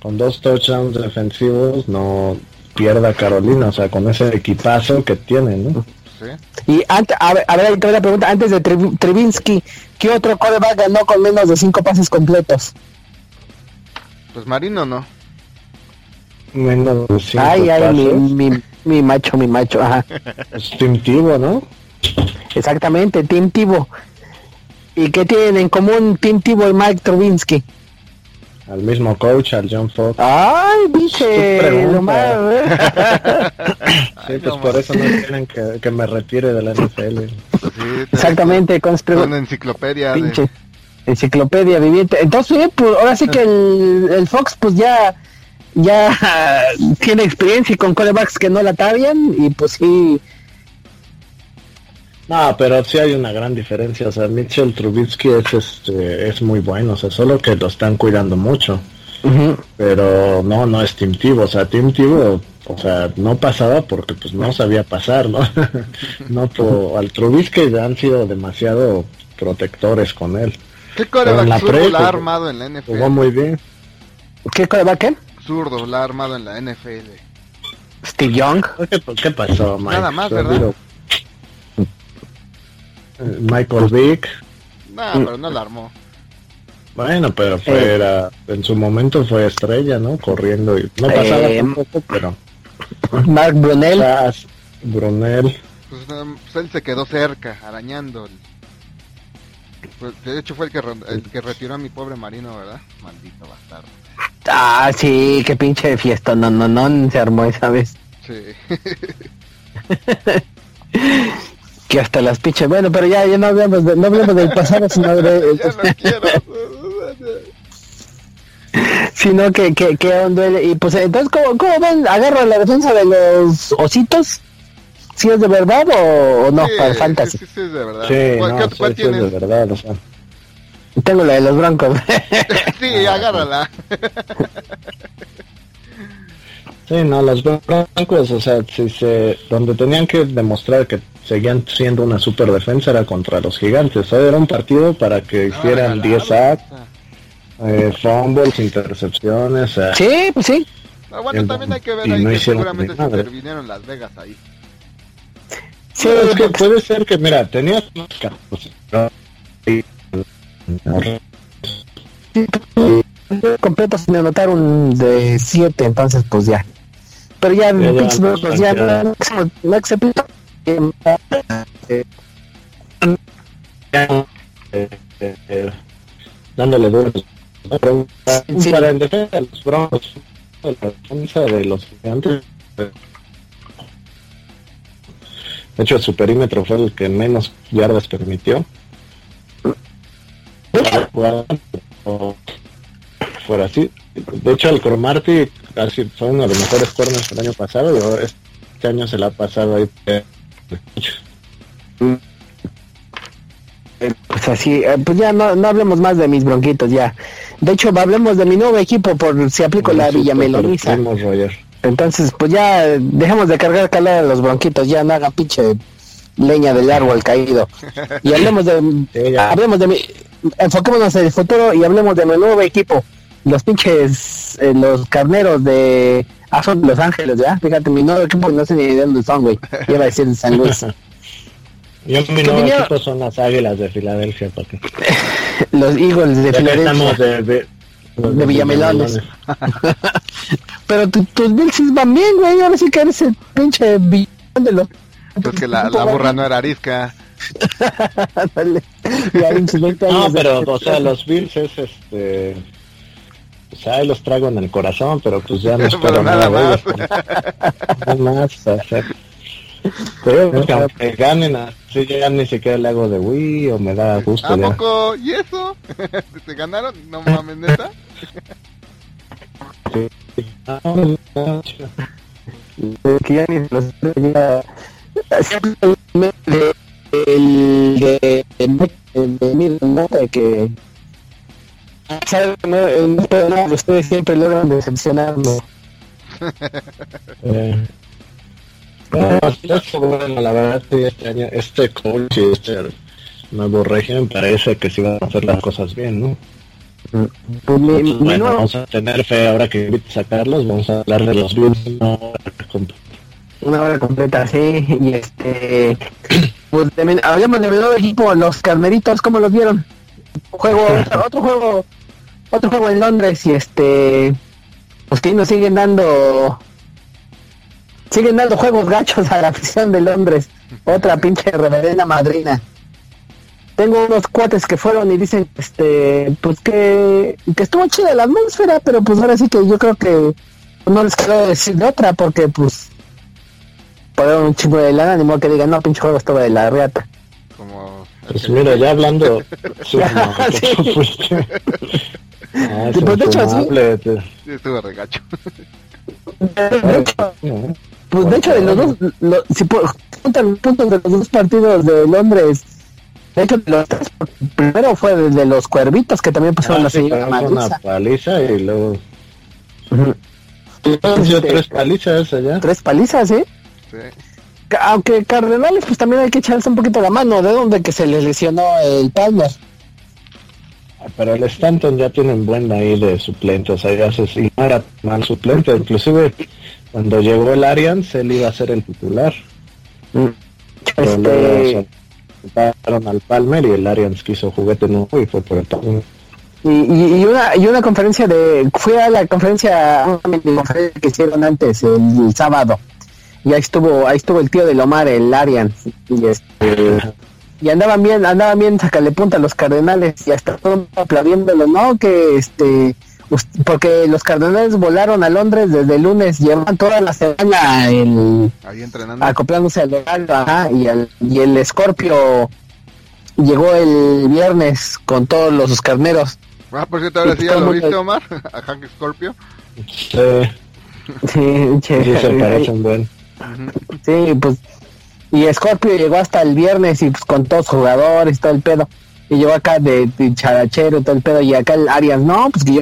con dos touchdowns defensivos no pierda Carolina? O sea, con ese equipazo que tiene, ¿no? Sí. Y antes, a ver, a ver, te pregunta, antes de Trevinsky, ¿qué otro coreback ganó con menos de cinco pases completos? Pues Marino no. menos de cinco Ay, ay, mi, mi, mi macho, mi macho, ajá. Instintivo, ¿no? Exactamente, Tim Tivo. ¿Y qué tienen en común Tim Tivo y Mike Trubinsky? Al mismo coach, al John Fox. Ay, Tu biche, pregunta. lo más, ¿eh? sí, pues no, por eso no quieren que, que me retire de la NFL. Sí, te- Exactamente, con sus Una enciclopedia de... enciclopedia viviente. Entonces, sí, pues ahora sí que el, el Fox, pues ya, ya tiene experiencia con corebacks que no la tabian y pues sí, No, pero sí hay una gran diferencia. O sea, Mitchell Trubisky es, este, es muy bueno. O sea, solo que lo están cuidando mucho. Pero no, no es Tim Tebow. O sea, Tim Tebow, o sea, no pasaba porque pues no sabía pasar, ¿no? no, por, al Trubisky han sido demasiado protectores con él. ¿Qué coreback zurdo la ha pues, armado en la Jugó NFL? muy bien. ¿qué coreback qué? Zurdo la ha armado en la NFL. Steve Young. ¿Qué, qué pasó, Mike? Nada más, ¿verdad? Eh, Michael Vick. No, Mm. pero no la armó. Bueno, pero fue, Eh. era, en su momento fue estrella, ¿no? Corriendo y no pasaba Eh, tampoco, pero Mark Brunel. Brunel, Pues, um, pues él se quedó cerca, arañando. el- de hecho fue el que, el que retiró a mi pobre marino, ¿verdad? Maldito bastardo. Ah, sí, qué pinche fiesta, no, no, no, se armó esa vez. Sí. Que hasta las pinches, bueno, pero ya, ya no hablemos, de, no hablemos del pasado, sino de, ya no quiero. sino que, que, que. Y pues entonces, ¿cómo, cómo ven? ¿Agarra la defensa de los ositos? ¿Si es de verdad o, o no? Sí, para el fantasy. Sí, sí, sí, es de verdad. sí, ¿Cuál, no, sí, cuál sí, es de verdad, o sea, Tengo la de los broncos. sí, agárrala. sí, no, los Broncos, o sea, si se, donde tenían que demostrar que seguían siendo una super defensa era contra los gigantes, o sea, era un partido para que hicieran 10 sacks, eh, fumbles, intercepciones, eh, Sí. sí, pues sí. Ah, bueno, también hay que ver no ahí que hicieron seguramente se intervinieron Las Vegas ahí. Sí, es que puede ser que, mira, tenías completo sin anotar un de 7, entonces pues ya. Pero ya, Ya, ya, pinches broncos, ya ya. no, no, no excepto- eh, eh, eh, eh, dándole duro. Para en defensa de los Broncos, la defensa de los gigantes. De hecho, su perímetro fue el que menos yardas permitió. Fuera así. De hecho, el Cromarty fue uno de los mejores corners el año pasado y ahora este año se la ha pasado ahí. pues así, eh, pues ya no, no hablemos más de mis bronquitos ya. De hecho, hablemos de mi nuevo equipo por si aplico la Super Villameloniza. Entonces, pues ya dejemos de cargar calada a los bronquitos, ya no hagan pinche leña del árbol caído. Y hablemos de, Sí, hablemos de mi, enfoquémonos en el futuro y hablemos de mi nuevo equipo. Los pinches, eh, los carneros de, ah, son de Los Ángeles, ¿ya? Fíjate, mi nuevo equipo no sé ni de dónde son, güey. Iba a decir de San Luis. Yo mi nuevo equipo son las Águilas de Filadelfia, porque Los Eagles de ya que estamos Filadelfia. de, de, De Villamelones. Pero tu- tus Bills van bien, güey. Ahora sí que eres el pinche villano de los... Pues que la, la burra no era arisca. Ándale. Ya, pinches 20 No, pero, o sea, los Bills es este. Pues ahí los traigo en el corazón, pero pues ya no Pero espero nada más. Nada más, o sea. Pero es que aunque ganen así, ya ni siquiera le hago de Wii o me da gusto. ¿A ya. poco? ¿Y eso? ¿Se ganaron? No mames, neta. De de, que no, ustedes siempre logran decepcionarme Eh, bueno, la verdad, este año, este coach y este nuevo régimen parece que sí van a hacer las cosas bien, ¿no? Pues mi, mi Bueno, nuevo- vamos a tener fe ahora que invites a Carlos, vamos a hablar de los Bills. una hora completa sí y este pues también hablamos de mi nuevo equipo los carneritos cómo los vieron juego otro juego otro juego en Londres y este pues que nos siguen dando siguen dando juegos gachos a la afición de Londres. Otra pinche reverenda madrina. Tengo unos cuates que fueron y dicen, este, pues que, que estuvo chida la atmósfera, pero pues ahora sí que yo creo que no les quiero decir de otra, porque pues poner un chingo de lana, ni modo que digan, no, pinche juego estaba de la reata. Como... Pues mira, ya hablando... sí, Ah, pues de hecho, sí. Sí, estuvo regacho. De hecho, pues de hecho, de los dos, lo, si juntan puntos de los dos partidos de Londres, de hecho, los tres, primero fue de los cuervitos que también pusieron ah, la sí, señora Una paliza y luego. Uh -huh. Este, tres palizas allá. Tres palizas, ¿eh? Sí. Aunque Cardenales, pues también hay que echarse un poquito la mano. ¿De donde que se le lesionó el Palmer? Pero el Stanton ya tiene un buen ahí de suplente, o sea, ya se y no era mal suplente, inclusive cuando llegó el Arians él iba a ser el titular. Mm. Pero Este- soltaron al Palmer y el Arians quiso juguete nuevo y fue por el Palmer. Y, y, y una y una conferencia de fui a la conferencia una conferencia que hicieron antes el, el sábado. Y ahí estuvo ahí estuvo el tío de Lomar el Arian y este y andaban bien andaban bien sacale punta los cardenales. Y hasta todo aplaudiéndolo no que este porque los cardenales volaron a Londres desde el lunes llevan toda la semana el Ahí entrenando. acoplándose al horario ajá, y, el, y el Scorpio llegó el viernes con todos los carneros Ah, por cierto, ahora sí ya Todo lo viste, Omar. A Hank Scorpio. Sí, Sí, che, sí se parecen sí, pues y Scorpio llegó hasta el viernes y pues con todos los jugadores todo el pedo y llegó acá de, de charachero todo el pedo y acá el Arias no pues que yo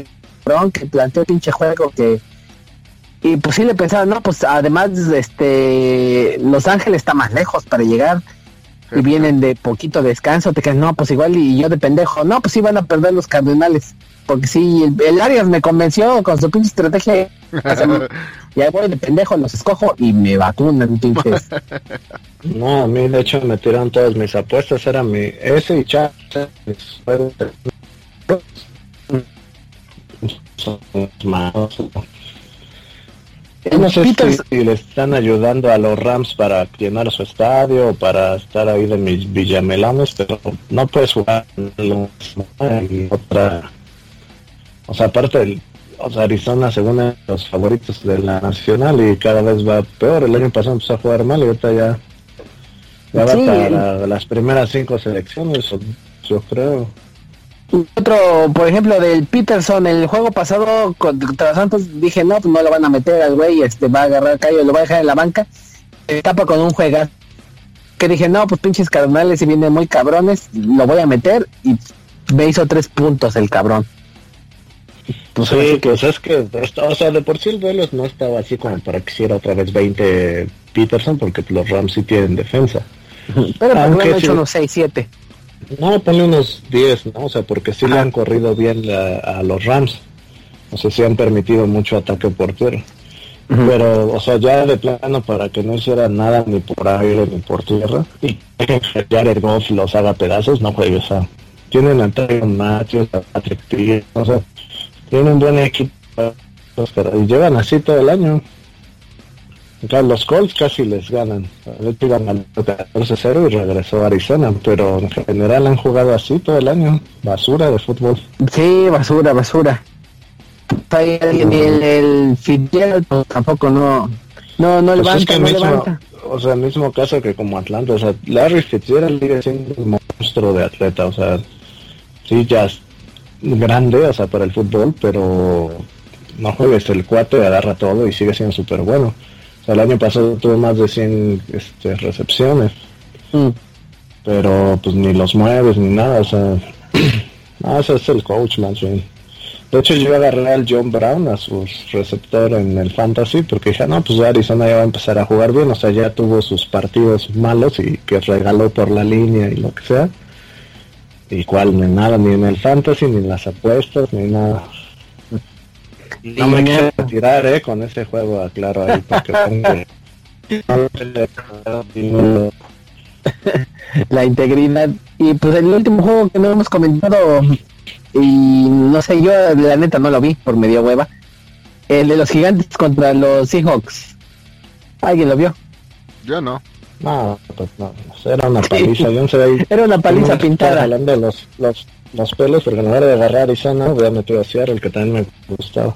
que planteó pinche juego que y pues sí le pensaba no pues además este Los Ángeles está más lejos para llegar y vienen de poquito descanso te quedas no pues igual y yo de pendejo no pues sí van a perder los Cardenales porque sí el, el Arias me convenció con su pinche estrategia y ahí voy de pendejo los escojo y me vacunan pinches No, a mí de hecho me tiraron todas mis apuestas, era mi ese y Chávez. Yo no sé si, Peters- si le están ayudando a los Rams para llenar su estadio o para estar ahí de mis villamelones, pero no puedes jugar y otra. O sea, aparte, el, o sea, Arizona según es de los favoritos de la nacional y cada vez va peor. El año pasado empezó a jugar mal y ahorita ya, ya va Sí. para las primeras cinco selecciones, yo creo. Otro, por ejemplo, del Peterson, el juego pasado contra Santos, dije, no, pues no lo van a meter al güey, este va a agarrar callo, lo va a dejar en la banca, se tapa con un juega que dije, no, pues pinches cardenales y vienen muy cabrones, lo voy a meter y me hizo tres puntos el cabrón. Pues sí, que- pues es que, o sea, de por sí el duelo no estaba así como para que hiciera otra vez 20 Peterson, porque los Rams sí tienen defensa. Pero por lo menos unos 6, 7. No, ponle unos 10, ¿no? O sea, porque sí le han corrido bien la- a los Rams. O sea, sí han permitido mucho ataque por tierra. Pero, o sea, ya de plano para que no hiciera nada ni por aire ni por tierra y que Jared Goff los haga pedazos, no juegue, o sea, tienen a Tyron Matthews, a Patrick o sea, tienen un buen equipo y llevan así todo el año. Los Colts casi les ganan. Iban al 14-0 y regresó a Arizona, pero en general han jugado así todo el año. Basura de fútbol. Sí, basura, basura. El, el Fitzgerald, pues, tampoco no, no, no Pues levanta, es que no mismo, levanta. o sea, mismo caso que como Atlanta, o sea, Larry Fitzgerald sigue siendo un monstruo de atleta, o sea, sí ya es grande, o sea, para el fútbol, pero no juegues el cuate, agarra todo y sigue siendo súper bueno. O sea, el año pasado tuvo más de 100 este, recepciones, Mm. pero pues ni los mueves ni nada, o sea, no, ese es el coach más bien. De hecho, yo agarré al John Brown, a su receptor en el Fantasy, porque dije, no, pues Arizona ya va a empezar a jugar bien, o sea, ya tuvo sus partidos malos y que regaló por la línea y lo que sea. Igual, ni nada, ni en el Fantasy, ni en las apuestas, ni nada. No me quiero retirar, eh, con ese juego, aclaro ahí, porque tengo que- la integridad. Y pues el último juego que no hemos comentado, y no sé, yo la neta no lo vi por medio hueva, El de los gigantes contra los Seahawks. ¿Alguien lo vio? Yo no. No, pues no, era una paliza. Yo no sé ahí. Era una paliza pintada. Hablando de los, los, los pelos, porque en lugar de agarrar Arizona, voy a meter a Seattle, que también me gustaba.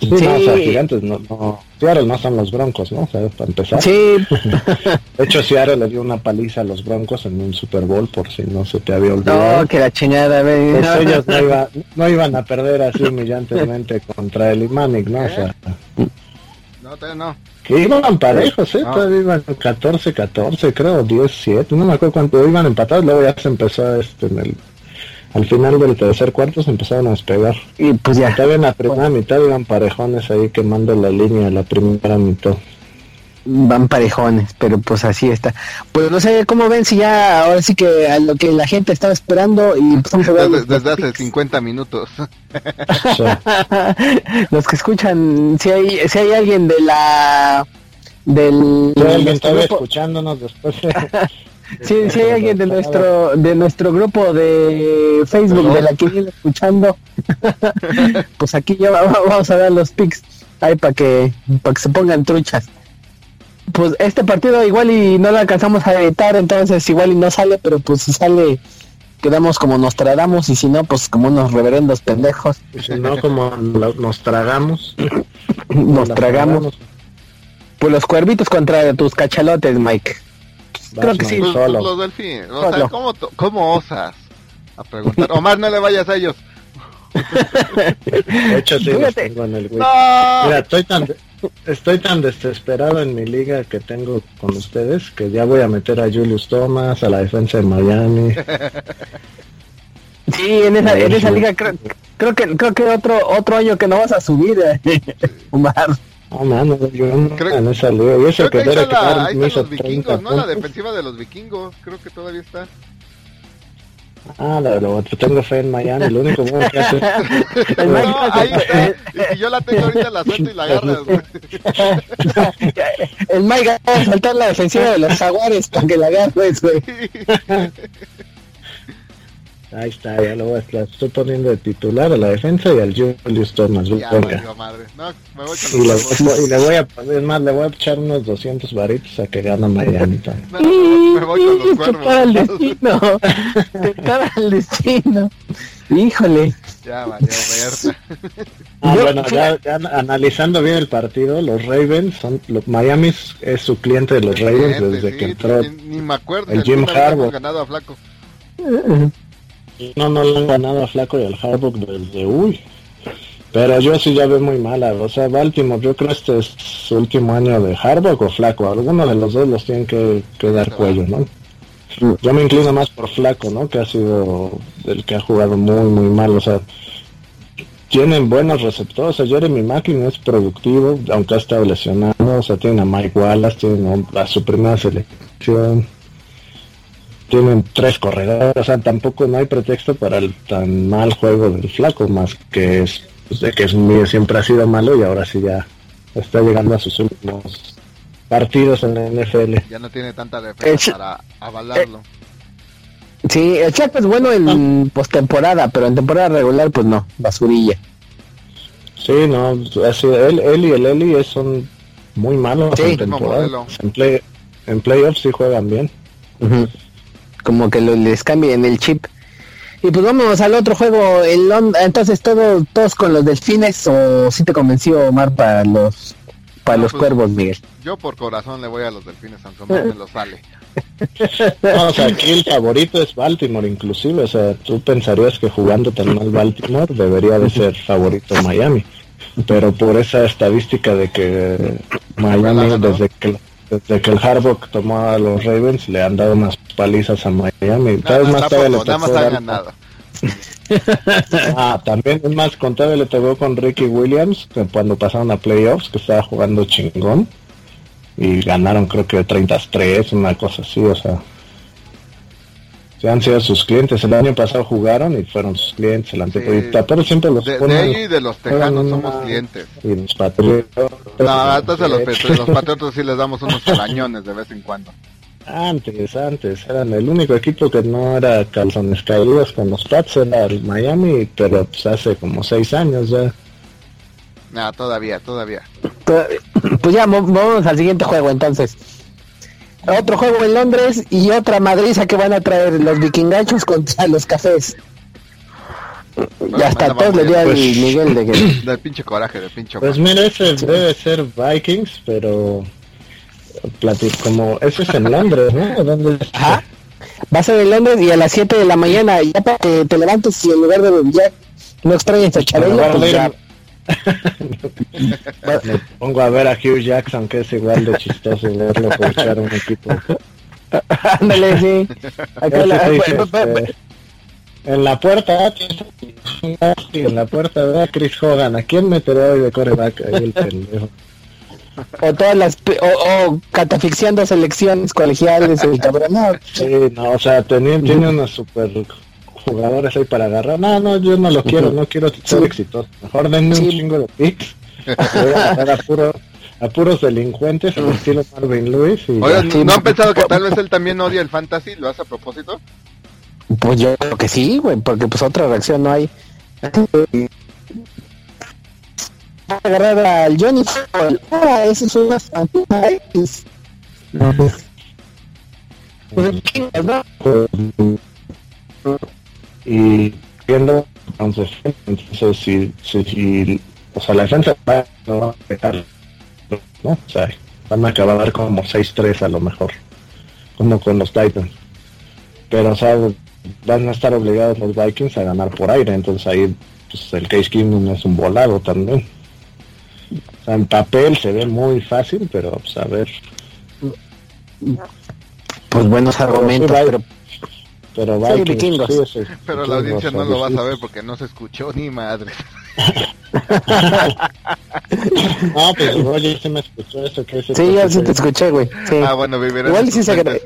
Sí, sí. No, o sea, gigantes, no, no, Seattle no son los broncos, ¿no? O sea, para empezar. Sí. de hecho, Seattle le dio una paliza a los broncos en un Super Bowl, por si no se te había olvidado. No, que la chingada, pues ellos no, iba, no, iban a perder así humillantemente contra el Imanic, ¿no? O sea. No, todavía no. Que iban parejos, ¿eh? No. Todavía iban 14-14, creo, 10-7, no me acuerdo cuánto iban empatados, luego ya se empezó este, en el al final del tercer cuarto se empezaron a despegar. Y pues ya. Todavía en la primera mitad iban parejones ahí quemando la línea la primera mitad. Van parejones, pero pues así está. Pues no sé cómo ven si ya ahora sí que a lo que la gente estaba esperando y pues, desde, desde hace 50 minutos. los que escuchan, si hay si hay alguien de la del alguien estaba escuchándonos después Sí, si hay alguien de nuestro de nuestro grupo de Facebook de la que viene escuchando, pues aquí ya vamos a dar los pics ahí para que para que se pongan truchas. Pues este partido igual y no lo alcanzamos a editar, entonces igual y no sale, pero pues si sale quedamos como nos tragamos y si no pues como unos reverendos pendejos. Y si no como nos tragamos. nos tragamos. Pues los cuervitos contra tus cachalotes, Mike. Creo que sí. Los, solo. los delfines. O sea, ¿cómo, ¿cómo osas a preguntar? Omar, no le vayas a ellos. De hecho, sí, los tengo en el Wii. No. Mira, estoy tan, estoy tan desesperado en mi liga que tengo con ustedes que ya voy a meter a Julius Thomas, a la defensa de Miami. Sí, en esa, en esa liga creo, creo que creo que otro otro año que no vas a subir, eh, Omar. No, mano, yo no creo, en esa liga. Y eso que, que debe quedar ahí los vikingos, ¿no? La defensiva de los vikingos, creo que todavía está. Ah, lo, lo, tengo fe en Miami, lo único bueno que hace. no, ahí está. Y si yo la tengo ahorita, la suelto y la agarras. El Mike va a saltar la defensiva de los jaguares para que la agarres, güey. Ahí está, ya lo voy a estoy poniendo de titular a la defensa y al Julius Thomas. Ya, madre. No, me voy con y, le, y, le, voy a poner más, le voy a echar unos 200 varitos a que gane Miami no, me voy con los cuervos. Para el destino. para el destino. Híjole. Ya, vaya, ah, bueno, ya, ya, analizando bien el partido, los Ravens son, los, Miami es, su cliente de los Ravens cliente, desde sí, que entró. Ni, ni me acuerdo. El Jim Harbaugh. ganado a Flaco. No, no le han ganado a Flaco y al Harbaugh desde uy. Pero yo sí ya veo muy mala. O sea, Baltimore, yo creo que este es su último año de Harbaugh o Flaco. Alguno de los dos los tienen que, que dar cuello, ¿no? Yo me inclino más por Flaco, ¿no? Que ha sido el que ha jugado muy, muy mal. O sea, tienen buenos receptores. O sea, Jeremy Mackin es productivo, aunque ha estado lesionado. O sea, tienen a Mike Wallace, tienen a su primera selección tienen tres corredores, o sea, tampoco no hay pretexto para el tan mal juego del flaco, más que es pues, de que es mío siempre ha sido malo y ahora sí ya está llegando a sus últimos partidos en la NFL. Ya no tiene tanta defensa para avalarlo. Eh, sí, el Chaco es bueno en postemporada, pero en temporada regular pues no, basurilla. Sí, no, así, él, él y el Eli son muy malos sí, en temporada. En, play, en playoffs sí juegan bien. Uh como que lo, les cambien el chip. Y pues vamos al otro juego, el entonces todo, todos con los delfines o si te convenció Omar para los para no, los pues, cuervos, Miguel. Yo por corazón le voy a los delfines, aunque me lo sale. no, o sea, aquí el favorito es Baltimore, inclusive, o sea, tú pensarías que jugando tan mal Baltimore debería de ser favorito Miami, pero por esa estadística de que Miami desde que desde que el Harbaugh tomó a los Ravens le han dado unas palizas a Miami. Nada, vez más nada más ha ganado. ah, también es más contable le pegó con Ricky Williams cuando pasaron a playoffs que estaba jugando chingón y ganaron creo que 33 una cosa así o sea se han sido sus clientes el año pasado jugaron y fueron sus clientes el anteproyecto sí. pero siempre los de, de ahí y de los tejanos somos clientes y los patriotas no, entonces los, los patriotas sí les damos unos arañones de vez en cuando antes, antes, eran el único equipo que no era calzones caídos con los Pats, era el Miami, pero pues hace como seis años ya. No, todavía, todavía. Pues ya, vamos al siguiente juego entonces. Otro juego en Londres y otra madriza que van a traer los vikingachos contra los cafés. ya está, todos le dio al Miguel de que... Del pinche coraje, del pinche Pues mira, ese debe ser Vikings, pero... Como, ese es en Londres, ¿no? Ajá. Va a ser en Londres y a las 7 de la mañana, ya para que te levantes y en lugar de ya no extrañas a Chabelo, pues ya... Me pongo a ver a Hugh Jackson, que es igual de chistoso verlo echar un equipo. Ándale, sí. Acá la, este, en la puerta, en la puerta, ve a Chris Hogan. ¿A quién meterá hoy de coreback? Ahí el pendejo. O todas las, o, o catafixiando selecciones colegiales, el cabrón. Sí, no, o sea, tiene, tiene unos super jugadores ahí para agarrar. No, no, yo no lo quiero, no quiero ser exitoso. Mejor denme un chingo de picks. Voy a a, puro, a puros delincuentes al estilo Marvin Lewis. Y Oye, ¿no han pensado que tal vez él también odia el fantasy? ¿Lo hace a propósito? Pues yo creo que sí, güey, porque pues otra reacción no hay. agarrar al Johnny ah, eso es una pues, y viendo entonces entonces si, si, si o sea la defensa va, no a petar no o sea van a acabar como 6-3 a lo mejor como con los Titans. Pero o sea van a estar obligados los Vikings a ganar por aire entonces ahí pues el case Kingdom es un volado también. O sea, en papel se ve muy fácil pero pues a ver. Pues buenos argumentos pero pero Vikings, pero la audiencia no lo va a saber porque no se escuchó ni madre. no, pues oye, se me escuchó eso que Sí, ya sí te escuché, güey. Sí. Ah, bueno, Igual sí se grabó.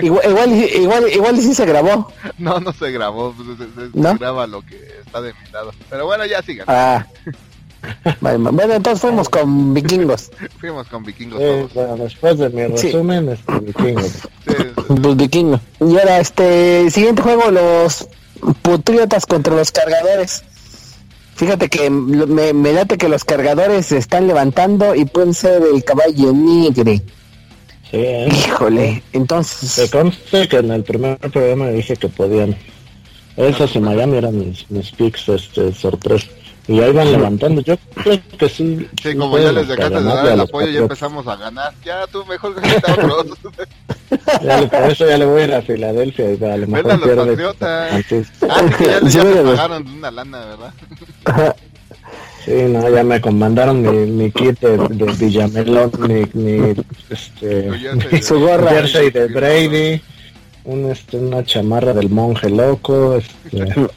igual, igual, igual, igual sí se grabó. No, no se grabó, pues, se, se, ¿No? graba lo que está de mi lado. Pero bueno, ya sigan. Ah. Bueno, entonces fuimos con vikingos. Fuimos con vikingos. bueno, después de mi resumen, sí. este, vikingos. Pues vikingos. Y ahora, este, siguiente juego, los putriotas contra los cargadores. Fíjate que me, me date que los cargadores se están levantando y pueden ser el caballo negre. Sí, ¿eh? Híjole, entonces... Te conste que en el primer programa dije que podían. Esos en Miami eran mis, mis picks este, sorpresa. Y ahí van levantando. Yo creo que sí. Sí, como ya les dejaste de dar el apoyo, ya empezamos a ganar. Ya tú mejor que otros. ya, por eso ya le voy a ir a Filadelfia. Y a lo mejor los patriotas. Ah, que ya, ya me pagaron una lana, ¿verdad? Sí, no, ya me comandaron mi, mi kit de, de Villamelón, mi, mi, este, su gorra. jersey de Brady, un, este, una chamarra del monje loco, este,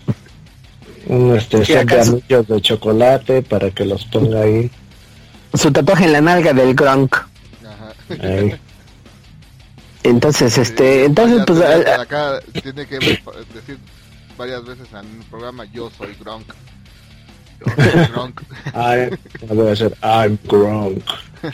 un este set de anillos de chocolate para que los ponga ahí. Su tatuaje en la nalga del Gronk. Entonces, este, entonces, pues... Acá tiene que decir varias veces en el programa, yo soy Gronk. Yo soy Gronk. I, voy a decir, I'm Gronk.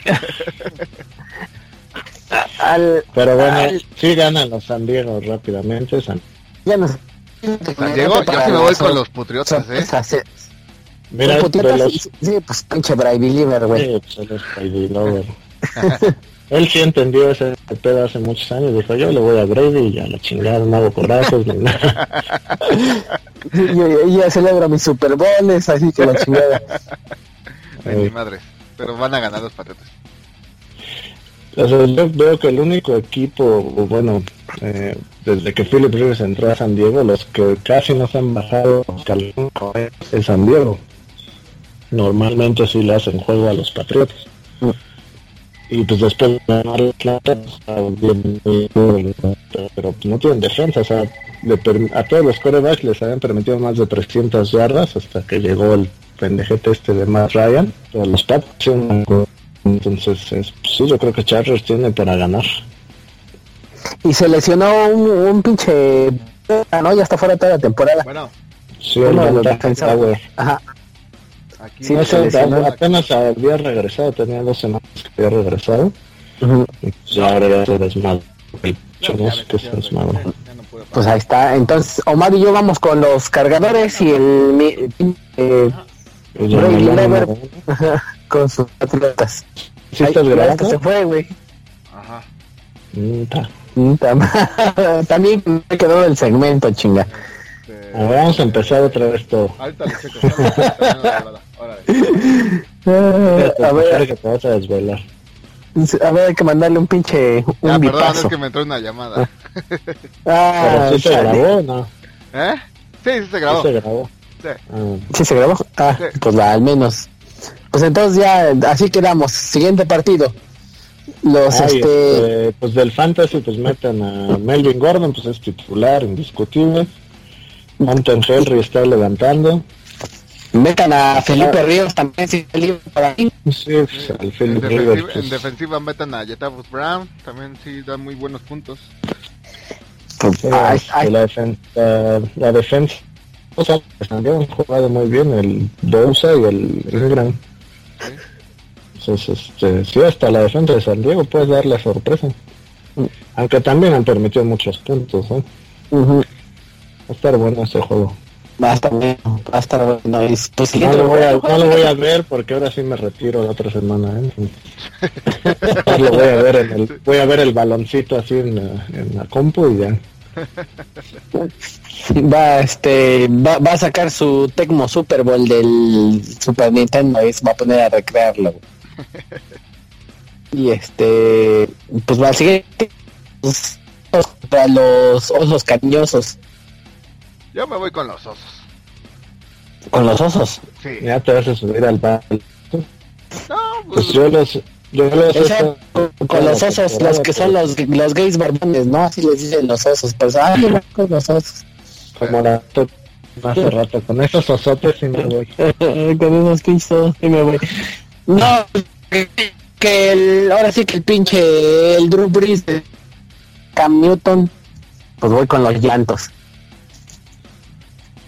al, Pero bueno, al, sí ganan los San Diego rápidamente. San... Ya nos San Diego, yo sí me voy con los Patriotas, ¿eh? Mira, los... sí, pues pinche Brady Believer, güey. Sí, pues él es Él sí entendió ese pedo hace muchos años. Dijo, yo le voy a Brady y ya la chingada, no hago corazos ni nada. y, ya celebro mis Super Bowls, así que la chingada. Ay, mi madre. Pero van a ganar los Patriotas. O sea, yo veo que el único equipo, bueno, eh, desde que Philip Rivers entró a San Diego, los que casi no se han bajado es San Diego. Normalmente sí le hacen juego a los Patriotas. Y pues después de ganar la plata, pero no tienen defensa, o sea, a todos los corebacks les habían permitido más de 300 yardas hasta que llegó el pendejete este de Matt Ryan. Los Patriots entonces, es, sí, yo creo que Chargers tiene para ganar. Y se lesionó un, un pinche... ¿no? Ya está fuera toda la temporada. Bueno. Sí, Uno de los Ajá. Aquí sí, no sé, apenas había regresado, tenía dos semanas que había regresado. Uh -huh. y pues ahora ya se desmadre. No se. Pues ahí está. Entonces, Omar y yo vamos con los cargadores y el... Eh, Pues Lever. Con sus atletas. ¿Sí Ay, estás grabando? Se fue, güey. Ajá. Ta. Tam- También me quedó el segmento, chinga. Este, vamos a empezar otra vez todo. Ahorita le checo. la a ver, que te vas a desvelar. a ver, hay que mandarle un pinche un Ya, perdón, es que me entró una llamada. Ah, Pero sí se chale. grabó, o ¿no? ¿Eh? Sí, sí se Sí grabó. se grabó. Sí. Ah, ¿Sí se grabó? Ah, Sí. pues va, al menos. Pues entonces ya, así quedamos. Siguiente partido. Los, Ay, este... este, pues del fantasy pues meten a Melvin Gordon, pues es titular, indiscutible. Monten Henry está levantando. Metan a Felipe Ríos también, si está libre para ahí. Sí, pues, al En Philip defensiva, en pues, defensiva metan a Jetavus Brown. También sí da muy buenos puntos. Pues, sí, ay, ay, la defensa, la defensa, o sea, han jugado muy bien el Bosa y el Ingram. ¿Sí? Entonces, este, sí, hasta la defensa de San Diego puede dar la sorpresa. Aunque también han permitido muchos puntos, ¿eh? ujú. Va a estar bueno ese juego. Va a estar bueno, va a estar bueno. Y, pues, No lo, voy a, no lo voy a ver porque ahora sí me retiro la otra semana. ¿eh? Lo voy a ver en el, voy a ver el baloncito así en la, en la compu y ya. Va, este, va, va a sacar su Tecmo Super Bowl del Super Nintendo y se va a poner a recrearlo. y este, pues va a seguir contra los osos cariñosos. Yo me voy con los osos. Con los osos. Sí. Ya te vas a subir al bar. No, Pues pues, yo los, yo los O sea, con, con los osos, los que son los, los gays barbones, ¿no? Así les dicen los osos. Pues, voy con los osos. como la hace rato con esos osotes y me voy. con esos pinches y me voy. No, que, el, ahora sí que el pinche el Drew Brees de Cam Newton, pues voy con los llantos.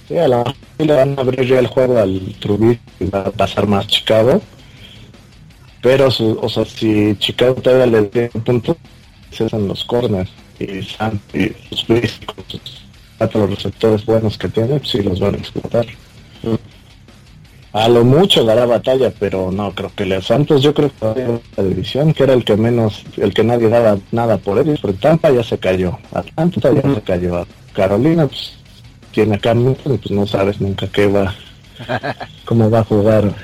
Sí, a sí le van a abrir ya el juego al Trubisky y va a pasar más Chicago. Pero, su, o sea, si Chicago todavía le tiene puntos, se hacen los corners. Y Sam y sus Brees, con sus cuatro receptores buenos que tiene, pues sí los van a explotar. A lo mucho dará batalla, pero no, creo que los Santos, yo creo que la división, que era el que menos, el que nadie daba nada por ellos, porque Tampa ya se cayó, Atlanta ya se cayó, Carolina, pues tiene acá Newton y pues no sabes nunca qué va, cómo va a jugar.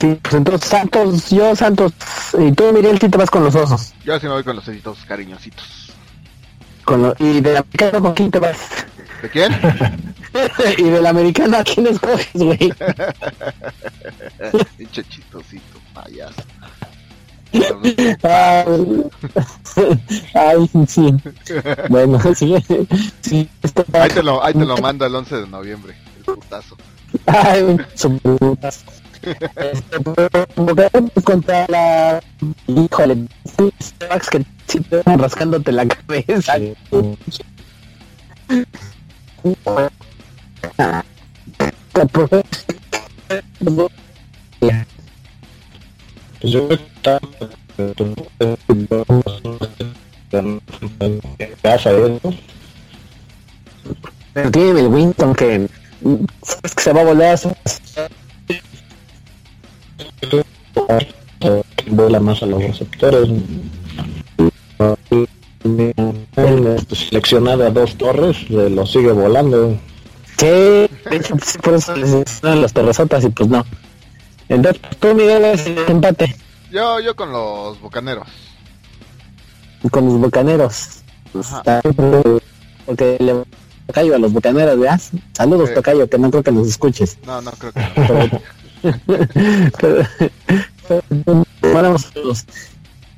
Sí, pues entonces Santos, yo Santos, y tú Miguel, sí te vas con los osos. yo sí me voy con los ositos cariñositos. Con lo- y del americano, ¿con quién te vas? ¿De quién? y del americano, ¿a quién escoges, güey? Pinche chistosito, payaso. Ah, Ay, sí. Bueno, sí. sí esto va- Ahí te lo, ahí te lo mando el 11 de noviembre. El putazo. Ay, su puta. Este, pues, contra la híjole que sí te van rascándote la cabeza yo casa pero tiene el Winton que sabes que se va a volar vuela más a los receptores seleccionado a dos torres eh, lo sigue volando Sí, de hecho, por eso les enseñan las terrazotas y pues no. Entonces, tú Miguel es el empate Yo, yo con los bucaneros. con los bucaneros. Está- Porque le tocayo a los bucaneros, ¿verdad? Saludos, Sí. tocayo, que no creo que nos escuches. No, no creo que no. Pero- pero- Bueno, los,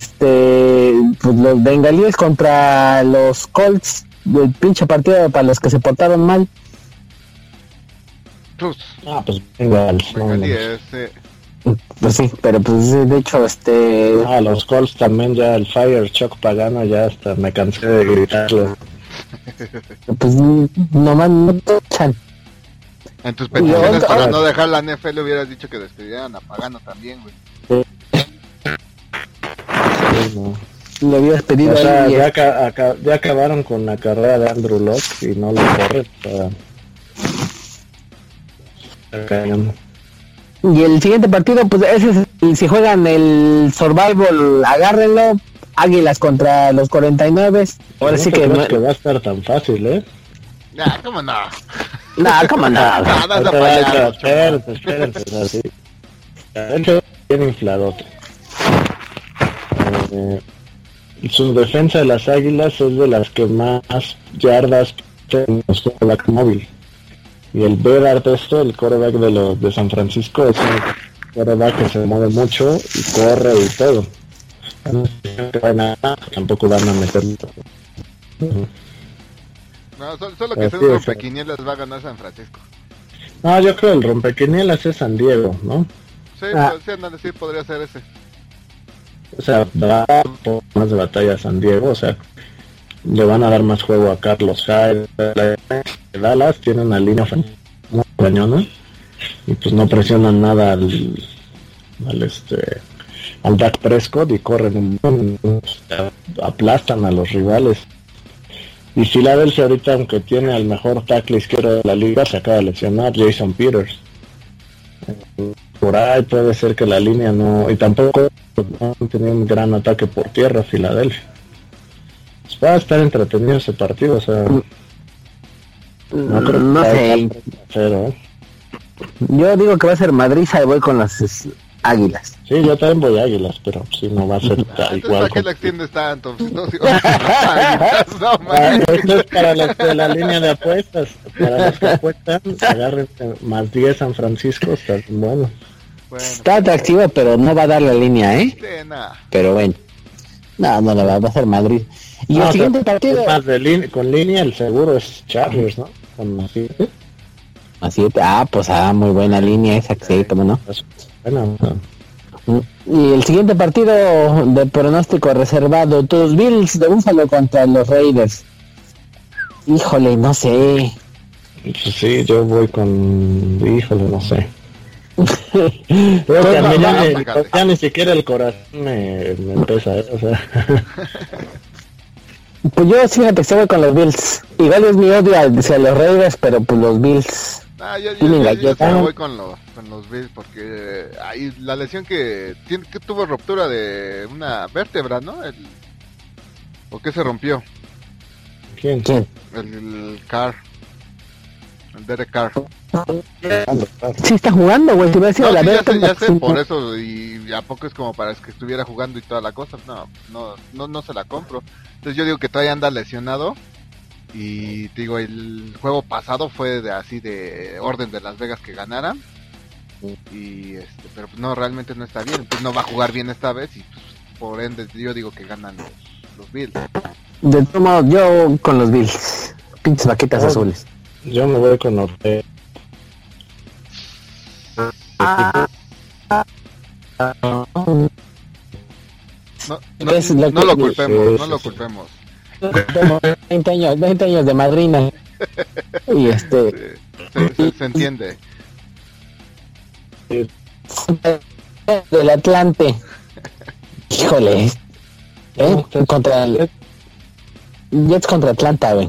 este, pues los bengalíes contra los Colts, el pinche partido para los que se portaron mal. Pues, ah pues venga al- no, Bengalí no. es, eh, Pues sí, pero pues de hecho, este, Ah, los Colts también ya el Fire Chuck Pagano ya hasta me cansé de gritarlo pues nomás no tochan. En tus peticiones para no dejar la NFL hubieras dicho que despidieran a Pagano también, güey. Sí, no. Le habías pedido O sea, ahí, ya, ya acabaron con la carrera de Andrew Locke y no lo corre. o sea, Y el siguiente partido, pues ese es, el- si juegan el Survival, agárrenlo. Águilas contra los 49. Ahora No sí que... No, que va a estar tan fácil, ¿eh? Ah, ¿cómo no? nah, cómo no. Ah, no, no, Espérate, payaso, espérate, espérate, espérate, así. De hecho, bien infladote. Eh, su defensa de las águilas es de las que más yardas tiene en su quarterback móvil. Y el Bedard este, el quarterback de los de San Francisco, es un quarterback que se mueve mucho y corre y todo. No Tampoco van a meter No, solo, solo que según es. rompequinielas va a ganar San Francisco. No, yo creo el rompequinielas es San Diego, ¿no? Sí, Ah. pues, sí, ándale, sí, podría ser ese. O sea, va a más de batalla a San Diego, o sea, le van a dar más juego a Carlos Hyde. Dallas tiene una línea muy cañona y pues no presionan nada al, al este al Dak Prescott y corren un aplastan a los rivales. Y Filadelfia ahorita, aunque tiene al mejor tackle izquierdo de la liga, se acaba de lesionar Jason Peters. Por ahí puede ser que la línea no... Y tampoco no han tenido un gran ataque por tierra Filadelfia. Pues va a estar entretenido ese partido, o sea... No, creo que No a sé. cero, ¿eh? Yo digo que va a ser Madrid y voy con las es, Águilas. Sí, yo también voy a Águilas, pero sí no va a ser Ah, igual. ¿para qué la extiendes tanto? Pues, no, no, Ah, man. esto es para los de la línea de apuestas. Para los que apuestan, agarren más 10 San Francisco, está bueno. Bueno, Está atractivo, pero no va a dar la línea, ¿eh? sí. Pero bueno. No, no la va, va a ser Madrid. Y No, el siguiente partido... más de con línea el seguro es Chargers, ¿no? Con. Así, ah, pues ah, muy buena línea esa, sí, cómo no. Bueno, sea, Y el siguiente partido de pronóstico reservado, tus Bills de Búfalo contra los Raiders. Híjole, no sé. pues sí, yo voy con. Híjole, no sé. Pero también no, ya, no, ya ni siquiera el corazón me, me empieza, ¿eh? O sea, Pues yo sí me voy con los Bills. Igual es mi odio hacia los Raiders, pero pues los Bills. Ah, yo, yo, yo- yo me voy con los, con los Bills porque ahí la lesión que, tiene, que tuvo ruptura de una vértebra, ¿no? El, ¿O qué se rompió? ¿quién? ¿Quién? El, el Carr. Derek Carr. Sí está jugando, güey. Si No, la sí, ya sé, ya sé, por eso, y a poco es como para que estuviera jugando y toda la cosa, no, no, no, no se la compro. Entonces yo digo que todavía anda lesionado, y te digo, el juego pasado fue de así de orden de Las Vegas que ganara, y este, pero pues no, realmente no está bien, pues no va a jugar bien esta vez, y pues, por ende yo digo que ganan los, los Bills. De todos modos, yo con los Bills. Pinches vaquitas Oh. azules. Yo me voy con Ortega. No, no, Es lo no lo culpemos, Sí, no sí, lo culpemos. Como 20 años, 20 años de madrina. Y este, Se, se- se entiende. del Atlante. Híjole. ¿Eh? Contra el Jets contra Atlanta, güey.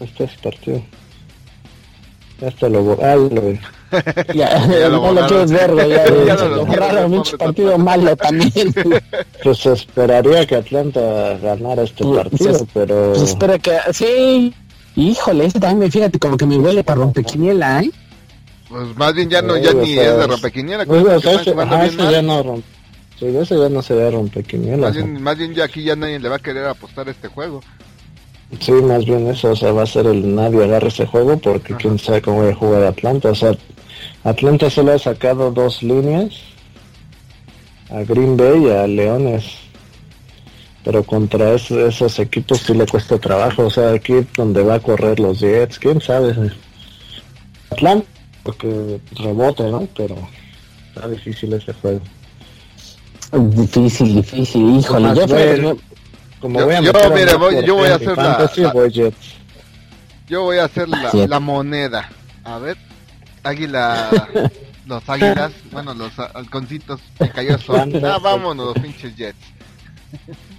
Este es partido. Este lo borraron, güey. Ya, Ya lo no lo quieres ver, güey. Ya, Ya lo borraron, partido malo también. Pues esperaría que Atlanta ganara este Pues, partido, pues, pero... Pues espera que. Sí. Híjole, ese también me fíjate como que me huele para rompequiniela, ¿eh? Pues más bien ya no, ya Sí, ni es de rompequiniela, Pues, o sea, ese, ajá, ese ya no rompe. Sí, ese ya no se ve bien, más bien ya aquí ya nadie le va a querer apostar este juego. Sí, más bien eso, o sea, va a ser el nadie agarre ese juego porque Ajá. quién sabe cómo va a jugar Atlanta. O sea, Atlanta solo ha sacado dos líneas a Green Bay y a Leones. Pero contra es- esos equipos sí le cuesta trabajo. O sea, aquí donde va a correr los Jets, quién sabe. Atlanta, porque rebote, ¿no? Pero está difícil ese juego. Difícil, difícil, híjole. Bueno. yo- Como Yo- voy a yo, mire, voy- yo voy a hacer la- fantasy, la- voy. Yo voy a hacer la, la moneda. A ver, águila, los águilas, bueno, los halconcitos, me cayó sol. Ah, vámonos, los pinches Jets.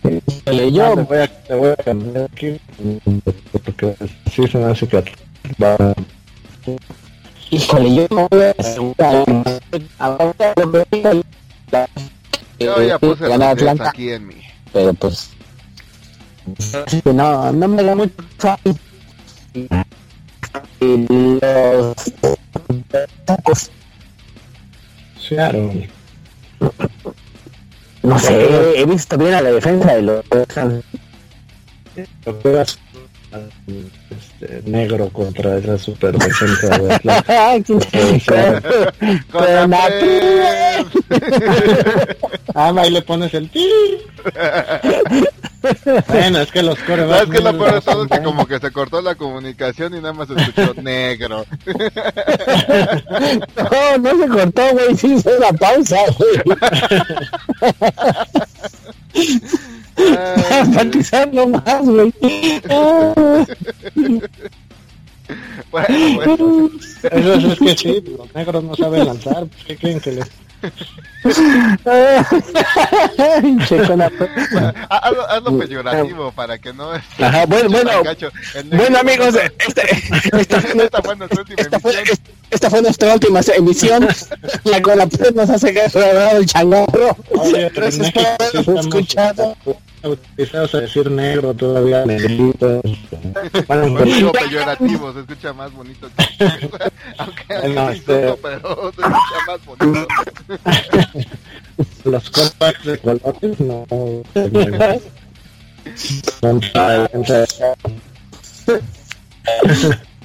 híjole, Ah, yo te voy a, te voy a cambiar aquí porque sí se me hace que va Híjole, yo no voy a asegurar. Yo ya puse Atlanta, aquí en mi. pero pues no, no me da mucho y los tacos, Seattle. no sé, he visto bien a la defensa de los este, negro contra esa super defensa de. Con Con la la Ah, ahí le pones el ti. Bueno, es que los corebacks. ¿Sabes qué es lo peor de lo todo? Es que como que se cortó la comunicación y nada más se escuchó negro. No, no se cortó, güey, sí hizo una pausa, güey. Enfatizarlo más, güey. Bueno, bueno. Eso es, es que sí, los negros no saben lanzar. pues, ¿Qué creen que les.? Che, con la- Ah, Hazlo, hazlo peyorativo para que no Ajá, bueno, bueno, bueno amigos, este, esta, esta fue nuestra última esta, fue, emisión. esta fue nuestra última emisión. La con la nos hace agarrar el en Gracias por escuchado. autorizados a decir negro todavía, negrito. Bueno, digo peyorativo, se escucha más bonito. que- Aunque insulto, este- pero se escucha más bonito. los corebacks de colores no. Son para-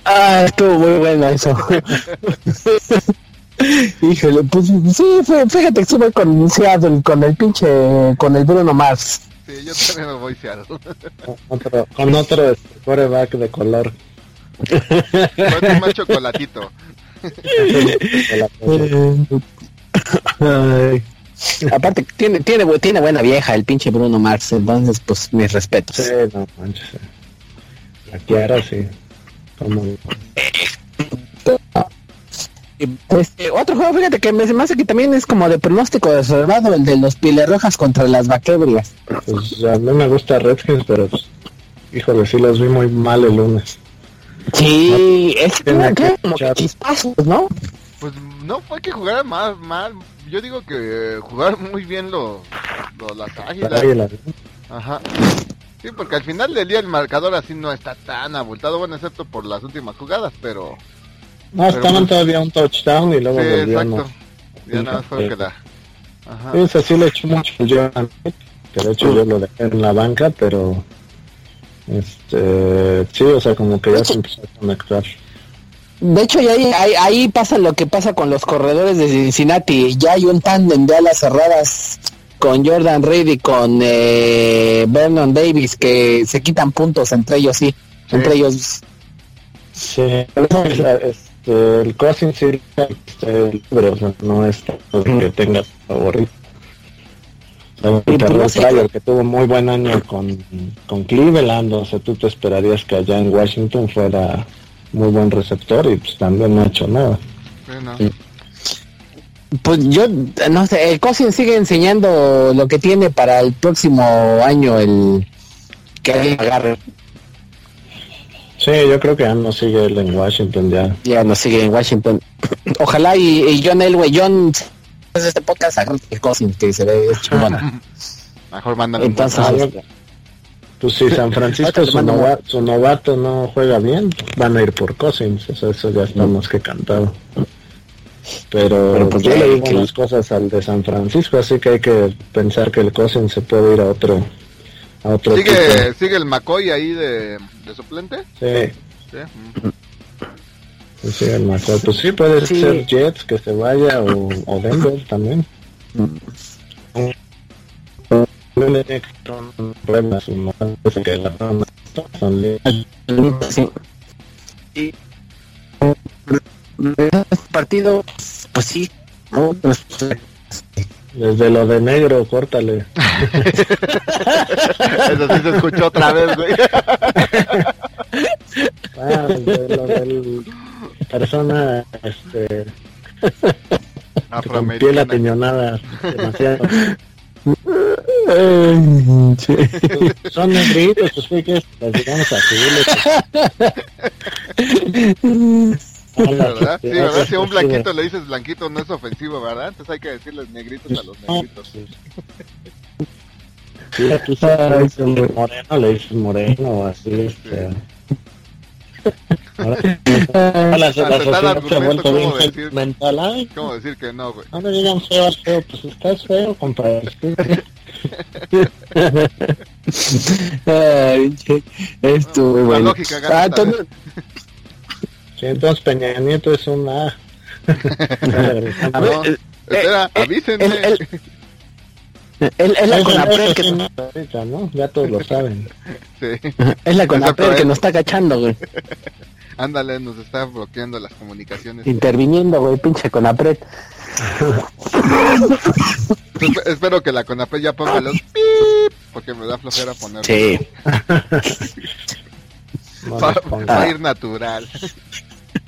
Ah, estuvo muy bueno eso. Híjole, pues sí, fue- fíjate que estuve con Seattle, con el pinche, con el Bruno Mars. Sí, yo también me voy Seattle. otro, con otro este, coreback de color. Con más chocolatito. Ay. Aparte, tiene, tiene, tiene buena vieja el pinche Bruno Mars, entonces pues mis respetos. Sí, no manches. La Kiara sí. Como Este, otro juego, fíjate que me, hace que también es como de pronóstico reservado, el de los Piles Rojas contra las Vaquebrias. Pues a mí me gusta Redskins, pero pues, híjole, sí los vi muy mal el lunes. Sí, es que que como que chispazos, ¿no? Pues no fue que jugaran más mal. Yo digo que jugaron muy bien los, los las águilas. Las Águilas. Ajá. Sí, porque al final del día el marcador así no está tan abultado, bueno, excepto por las últimas jugadas, pero... No, Pero estaban pues- todavía un touchdown y Sí, luego volvieron. exacto. Ya nada más fue que la... Ajá. Sí, eso sí le echo mucho al Jordan Pitt, que de hecho yo lo dejé en la banca, pero este sí, o sea, como que ya se empezó a conectar. De hecho, ya ahí, ahí, ahí pasa lo que pasa con los corredores de Cincinnati. Ya hay un tándem de alas cerradas con Jordan Reed y con eh, Vernon Davis que se quitan puntos entre ellos, sí. Sí. Entre ellos. Sí, este, el Cousins sí este, libre, o sea, no es que tengas favorito. O sea, Y pues que tuvo muy buen año con, con Cleveland, o sea, tú te esperarías que allá en Washington fuera muy buen receptor y pues también no ha hecho nada. Sí, no. Pues yo, no sé, el Cosin sigue enseñando lo que tiene para el próximo año, el que alguien agarre. Sí, yo creo que ya no sigue él en Washington ya. Ya no sigue en Washington. Ojalá y, y John Elway, John, este podcast agarre el Cosin, que se ve chingona. Mejor mándale un Entonces, Pues si San Francisco su, nova- novato no juega bien, van a ir por Cousins, eso, eso ya está más que cantado. Pero, Pero, pues, yo ya le digo que- unas cosas al de San Francisco, así que hay que pensar que el Cousins se puede ir a otro a otro ¿Sigue. ¿Sigue el McCoy ahí de, de suplente? Sí, Sí. mm. pues sí, el mejor. Pues sí, puede Sí. ser Jets que se vaya o, o Denver también. Que a su novato, que la son libres. Sí. Y partido, pues sí, no, pues, Desde lo de negro, córtale. Eso sí se escuchó otra vez, güey. Ah, desde lo del persona este con piel atiñonada demasiado. Ay, sí. Son negritos, pues fue que les digamos a subirles. ¿Verdad? Sí, ¿verdad? Si a un blanquito le dices blanquito no es ofensivo, ¿verdad? Entonces hay que decirles negritos a los negritos. Sí, aquí se le dices moreno, le dices moreno, así, este... Ahora, la, la sociedad se ha vuelto bien decir, mental, ay, ¿Cómo decir que no, güey? no me digan feo al feo, pues estás feo, compadre. Ay, bueno. lógica gana Ah, esta entonces, Sí, entonces Peña Nieto es una... a ver, No, eh, espera, eh, avísenme. el- el- es, es la Conapred que, no, ahorita, ¿no? Ya todos lo saben. Sí, es la Conapred que nos está cachando, güey. Ándale, nos está bloqueando las comunicaciones. Interviniendo, güey, pinche Conapred. Espe- Espero que la CONAPRED ya ponga los pip, porque me da flojera poner. Sí. Va, va a ir natural.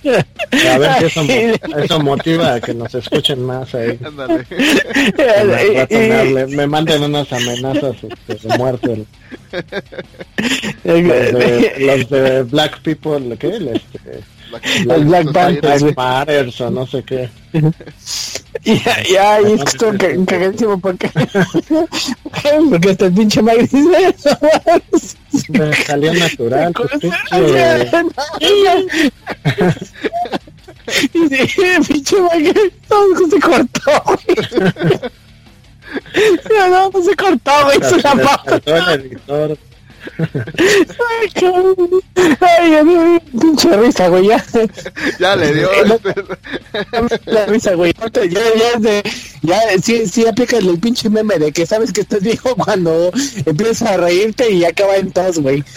A ver si eso, mo- eso motiva a que nos escuchen más ahí. Me, me manden unas amenazas este, de muerte. Los de, los de Black People, ¿qué? El, Este, El Black Panther. Black Matters o no sé qué. Y es que estuvo ca- cagadísimo porque, porque hasta el pinche Mike dice Me salió natural. pues, Y sí, pinche Mike, no, se cortó, güey. No, no, no se cortó, güey, se la el editor. Ay, cabrón. Ay, a mí, pinche risa, güey, ya. Ya le dio. La risa, güey. Ya, ya, de- ya, sí, sí aplicas el pinche meme de que sabes que estás viejo cuando empiezas a reírte y acaba en tos, güey.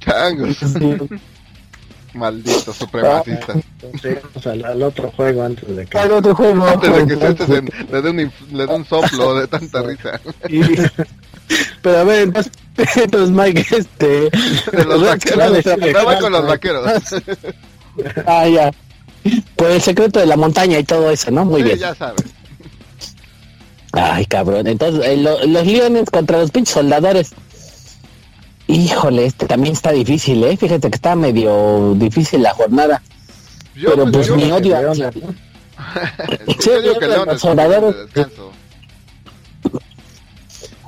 Changos. Malditos supremacistas. Sigamos al, al otro juego antes de que. Al otro juego. Antes de que se- le dé un, inf- le dé un soplo de tanta risa. Pero a ver, entonces, entonces Mike, este... De los vaqueros. sí, voy con los vaqueros. Ah, ya. Por el secreto de la montaña y todo eso, ¿no? Muy Sí, bien. ya sabes. Ay, cabrón. Entonces, eh, lo- los leones contra los pinches soldadores. Híjole, este también está difícil, ¿eh? Fíjate que está medio difícil la jornada. Yo, Pero pues mi odio a- ¿no? yo que los de descanso.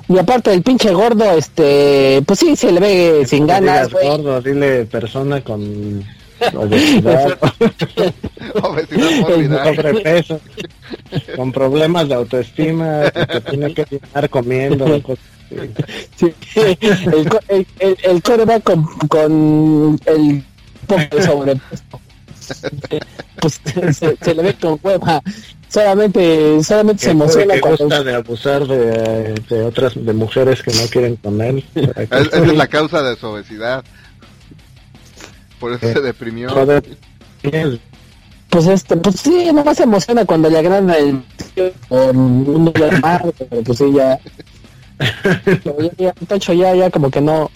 Y aparte el pinche gordo, este, pues sí, se le ve sin ganas, digas gordo, dile persona con obesidad, Obesidad sobrepeso, con problemas de autoestima, que tiene que llenar comiendo. cosas. Sí, el, el, el, el core va con, con el poco de sobrepeso. Pues se, se le ve con hueva. Solamente, solamente se emociona que cuando gusta de abusar de, de otras de mujeres que no quieren con él. Es- Esa es la causa de su obesidad. Por eso se deprimió. Joder, tienes- pues este, pues sí, nomás se emociona cuando le agranda el por un dólar más, pero pues sí ya, ya, ya, ya, ya como que no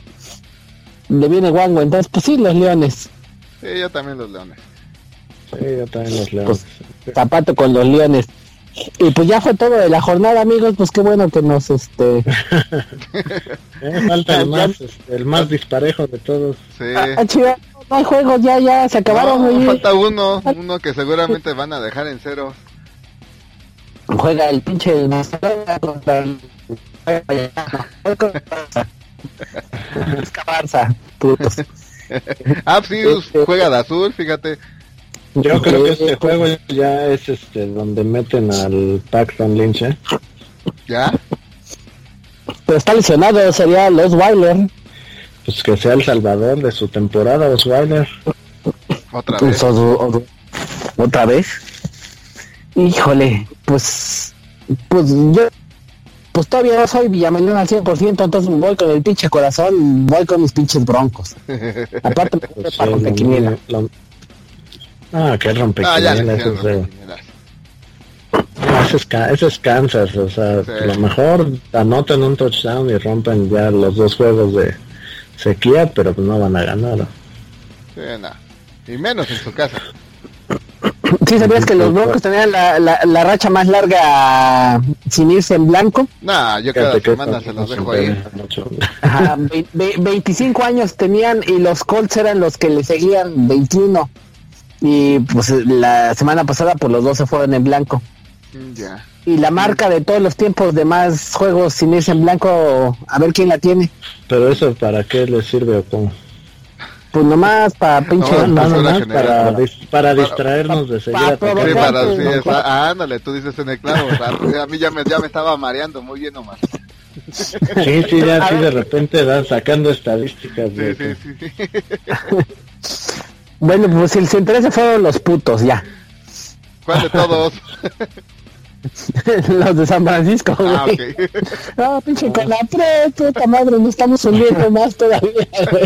le viene guango, entonces pues sí los leones, Sí, yo también los leones. Sí, yo también los leo. Pues, zapato con los leones. Y pues ya fue todo de la jornada, amigos, pues qué bueno que nos este Eh, falta el más, este, el más disparejo de todos. Sí. ah, chido, no hay juegos, ya, ya, se acabaron, No, falta uno, uno que seguramente van a dejar en cero. Juega el pinche contra el Es Barça, putos. Ah, sí, juega de azul, fíjate. Yo creo que este juego ya es este donde meten al Paxton Lynch, ¿eh? ¿Ya? Pero está lesionado, sería los Weiler. Pues que sea el salvador de su temporada, Osweiler. Otra Pues, vez. o- o- Otra vez. Híjole, pues. Pues yo. Pues todavía no soy Villamelón al 100%, entonces voy con el pinche corazón, voy con mis pinches broncos. Aparte, me Pues, para rompequiniela. lo- Ah, Ah, le rompequiniela, eso es. Ah, ese es, Ca- ese es Kansas, o sea, Sí. a lo mejor anotan un touchdown y rompen ya los dos juegos de sequía, pero pues no van a ganar. Sí, no. Y menos en su casa. ¿Sí sabías que los Broncos tenían la, la, la racha más larga sin irse en blanco? Nah, yo cada semana se los dejo ahí. Ajá, ve- ve- 25 años tenían y los Colts eran los que le seguían 21. Y pues la semana pasada pues los dos se fueron en blanco. Mm, Ya. Y la marca de todos los tiempos de más juegos sin irse en blanco, a ver quién la tiene. Pero eso, ¿para qué le sirve o cómo? Pues nomás para pinche... No, general. para, dis- para distraernos de seguir para. Sí, para, no, sí, no, esa- ah, ándale, tú dices en el clavo. o sea, a mí ya me, ya me estaba mareando muy bien nomás. Sí, sí, ya así de repente dan sacando estadísticas. Sí, de sí, sí. Bueno, pues el sin interés fueron los putos, ya. ¿Cuál de todos? los de San Francisco, Ah, güey. ok. Ah, pinche con la pre, puta madre, nos estamos hundiendo más todavía, güey.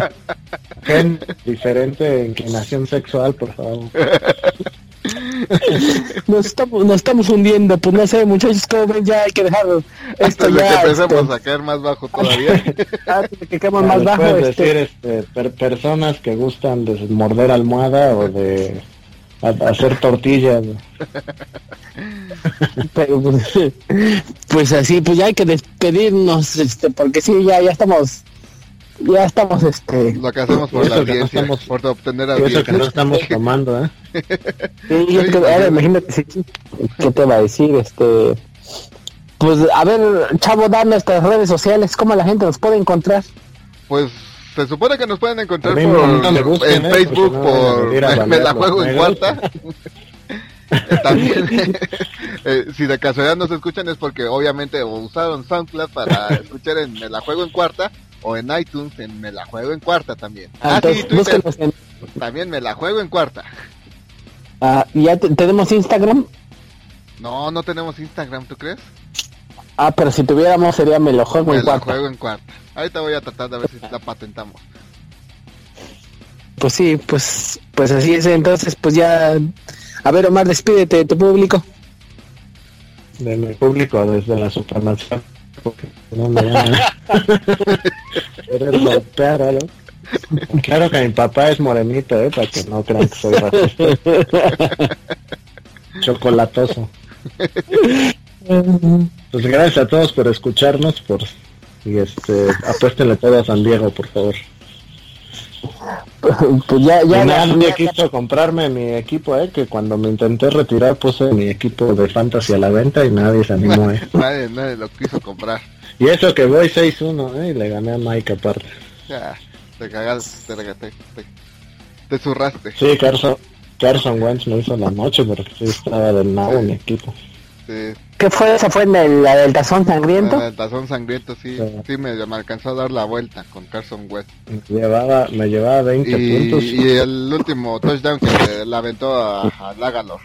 Gen diferente inclinación sexual, por favor. Nos estamos, nos estamos hundiendo, pues no sé, muchachos, como ven, ya hay que dejar esto Antes de que ya, empecemos este, a caer más bajo todavía. antes de que Ah, más bajo, puedes este, decir este, per- personas que gustan de morder almohada o de a- hacer tortillas. pero, pues, pues así, pues ya hay que despedirnos, este, porque sí, ya, ya estamos, ya estamos, este, Lo que hacemos por la no audiencia, estamos- por obtener Y eso que audiencia. no estamos tomando, ¿eh? Sí, es que, ahora imagínate, sí. ¿qué te va a decir? Este, pues, a ver, chavo, da nuestras redes sociales, ¿cómo la gente nos puede encontrar? Pues se supone que nos pueden encontrar por, no me busquen, en. Facebook no por me, la juego en cuarta. Eh, También, eh, si de casualidad nos escuchan es porque obviamente o usaron SoundCloud para escuchar en Me la juego en cuarta o en iTunes en Me la juego en cuarta también. Ah, sí, Entonces, Twitter en, también Me la juego en cuarta. ah, ya te- tenemos Instagram. No, no tenemos Instagram, ¿tú crees? Ah, pero si tuviéramos sería me lo juego Me en la cuarta. juego en cuarta. Ahorita voy a tratar de ver si la patentamos. Pues sí, pues, pues así es. Entonces, pues ya, a ver, Omar, despídete de tu público. De mi público desde la supremacía. Porque no me van a querer golpear, algo. Claro que mi papá es morenito, ¿eh? Para que no crean que soy racista. Chocolatoso. Pues gracias a todos por escucharnos, por y este apuéstenle todo a San Diego, por favor. pues ya, ya, quiso comprarme mi equipo, eh, que cuando me intenté retirar puse mi equipo de fantasy a la venta y nadie se animó, eh. Nadie, nadie lo quiso comprar. Y eso que voy 6-1, eh, y le gané a Mike aparte. Ya, te cagaste, te regaté, te, te zurraste. Sí, Carson, Carson Wentz me hizo la noche porque sí estaba del nabo mi equipo. Sí, ¿Qué fue? ¿Esa fue en el- la del tazón sangriento? el tazón sangriento sí, Sí. sí me, me alcanzó a dar la vuelta con Carson West. Me llevaba, me llevaba 20 Y, puntos y el último touchdown que le, le aventó a, a Lagalor.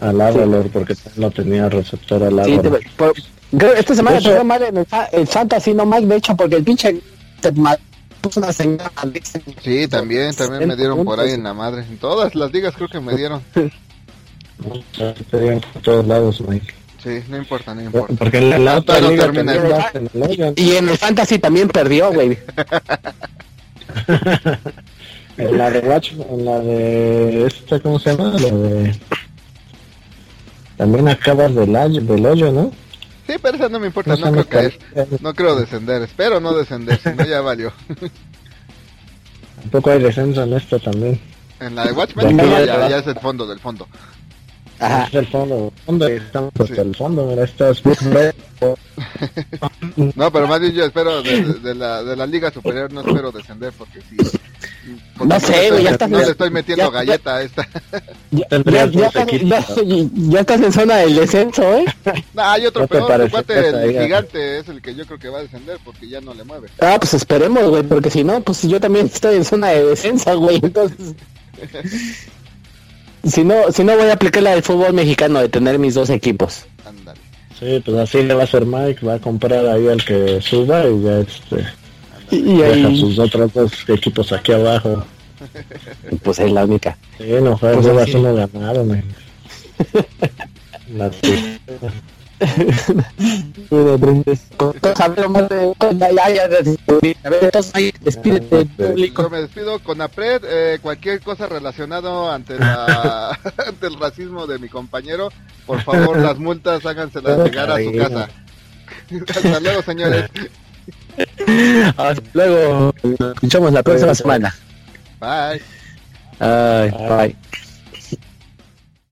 al Avalor porque no tenía receptor al Sí, Avalor. te- por- creo- esta semana Eso- te fue mal en el, el Fantasy, no Mike, de hecho, porque el pinche te puso una señal. Sí, también, también me dieron por ahí en la madre. En todas las ligas creo que me dieron. Por todos lados, Mike. Sí, no importa, no importa. Porque en la, la otra no liga termina. vas en el hoyo. Y en el Fantasy también perdió, güey. En la de Watch, en la de esta, ¿cómo se llama? La de... También acabas del, hoyo- del hoyo, ¿no? Sí, pero esa no me importa, No no, creo caer. No creo descender, espero no descender, si no ya valió. Tampoco hay descenso en esto también. En la de Watchmen ya, ya. ya es el fondo del fondo. Ajá. Es el fondo, estamos hasta Sí. el fondo, mira, estás No, pero más bien yo espero de, de- la, de la liga superior, no espero descender porque sí. porque No sé, le güey, ya estoy- estás- No le estoy metiendo ya- galleta a esta. Ya, ya, ya ya- ya estás en zona del descenso, ¿eh? No, hay otro ¿No peor, tu cuate, el gigante es el que yo creo que va a descender porque ya no le mueve. Ah, pues esperemos, güey, porque si no, pues yo también estoy en zona de descenso, güey, entonces... Si no, si no voy a aplicar la del fútbol mexicano de tener mis dos equipos. Ándale. Sí, pues así le va a hacer Mike, va a comprar ahí al que suba y ya este, Y, y deja sus otros dos equipos aquí abajo. pues es la única. Sí, no fue, Pues uno ganado, man. La tristeza. despídete público. Yo me despido con APRED, eh, cualquier cosa relacionado ante la ante el racismo de mi compañero, por favor las multas háganselas llegar a su casa. Hasta luego, señores. Hasta luego. Nos escuchamos la próxima semana. Bye. bye. bye.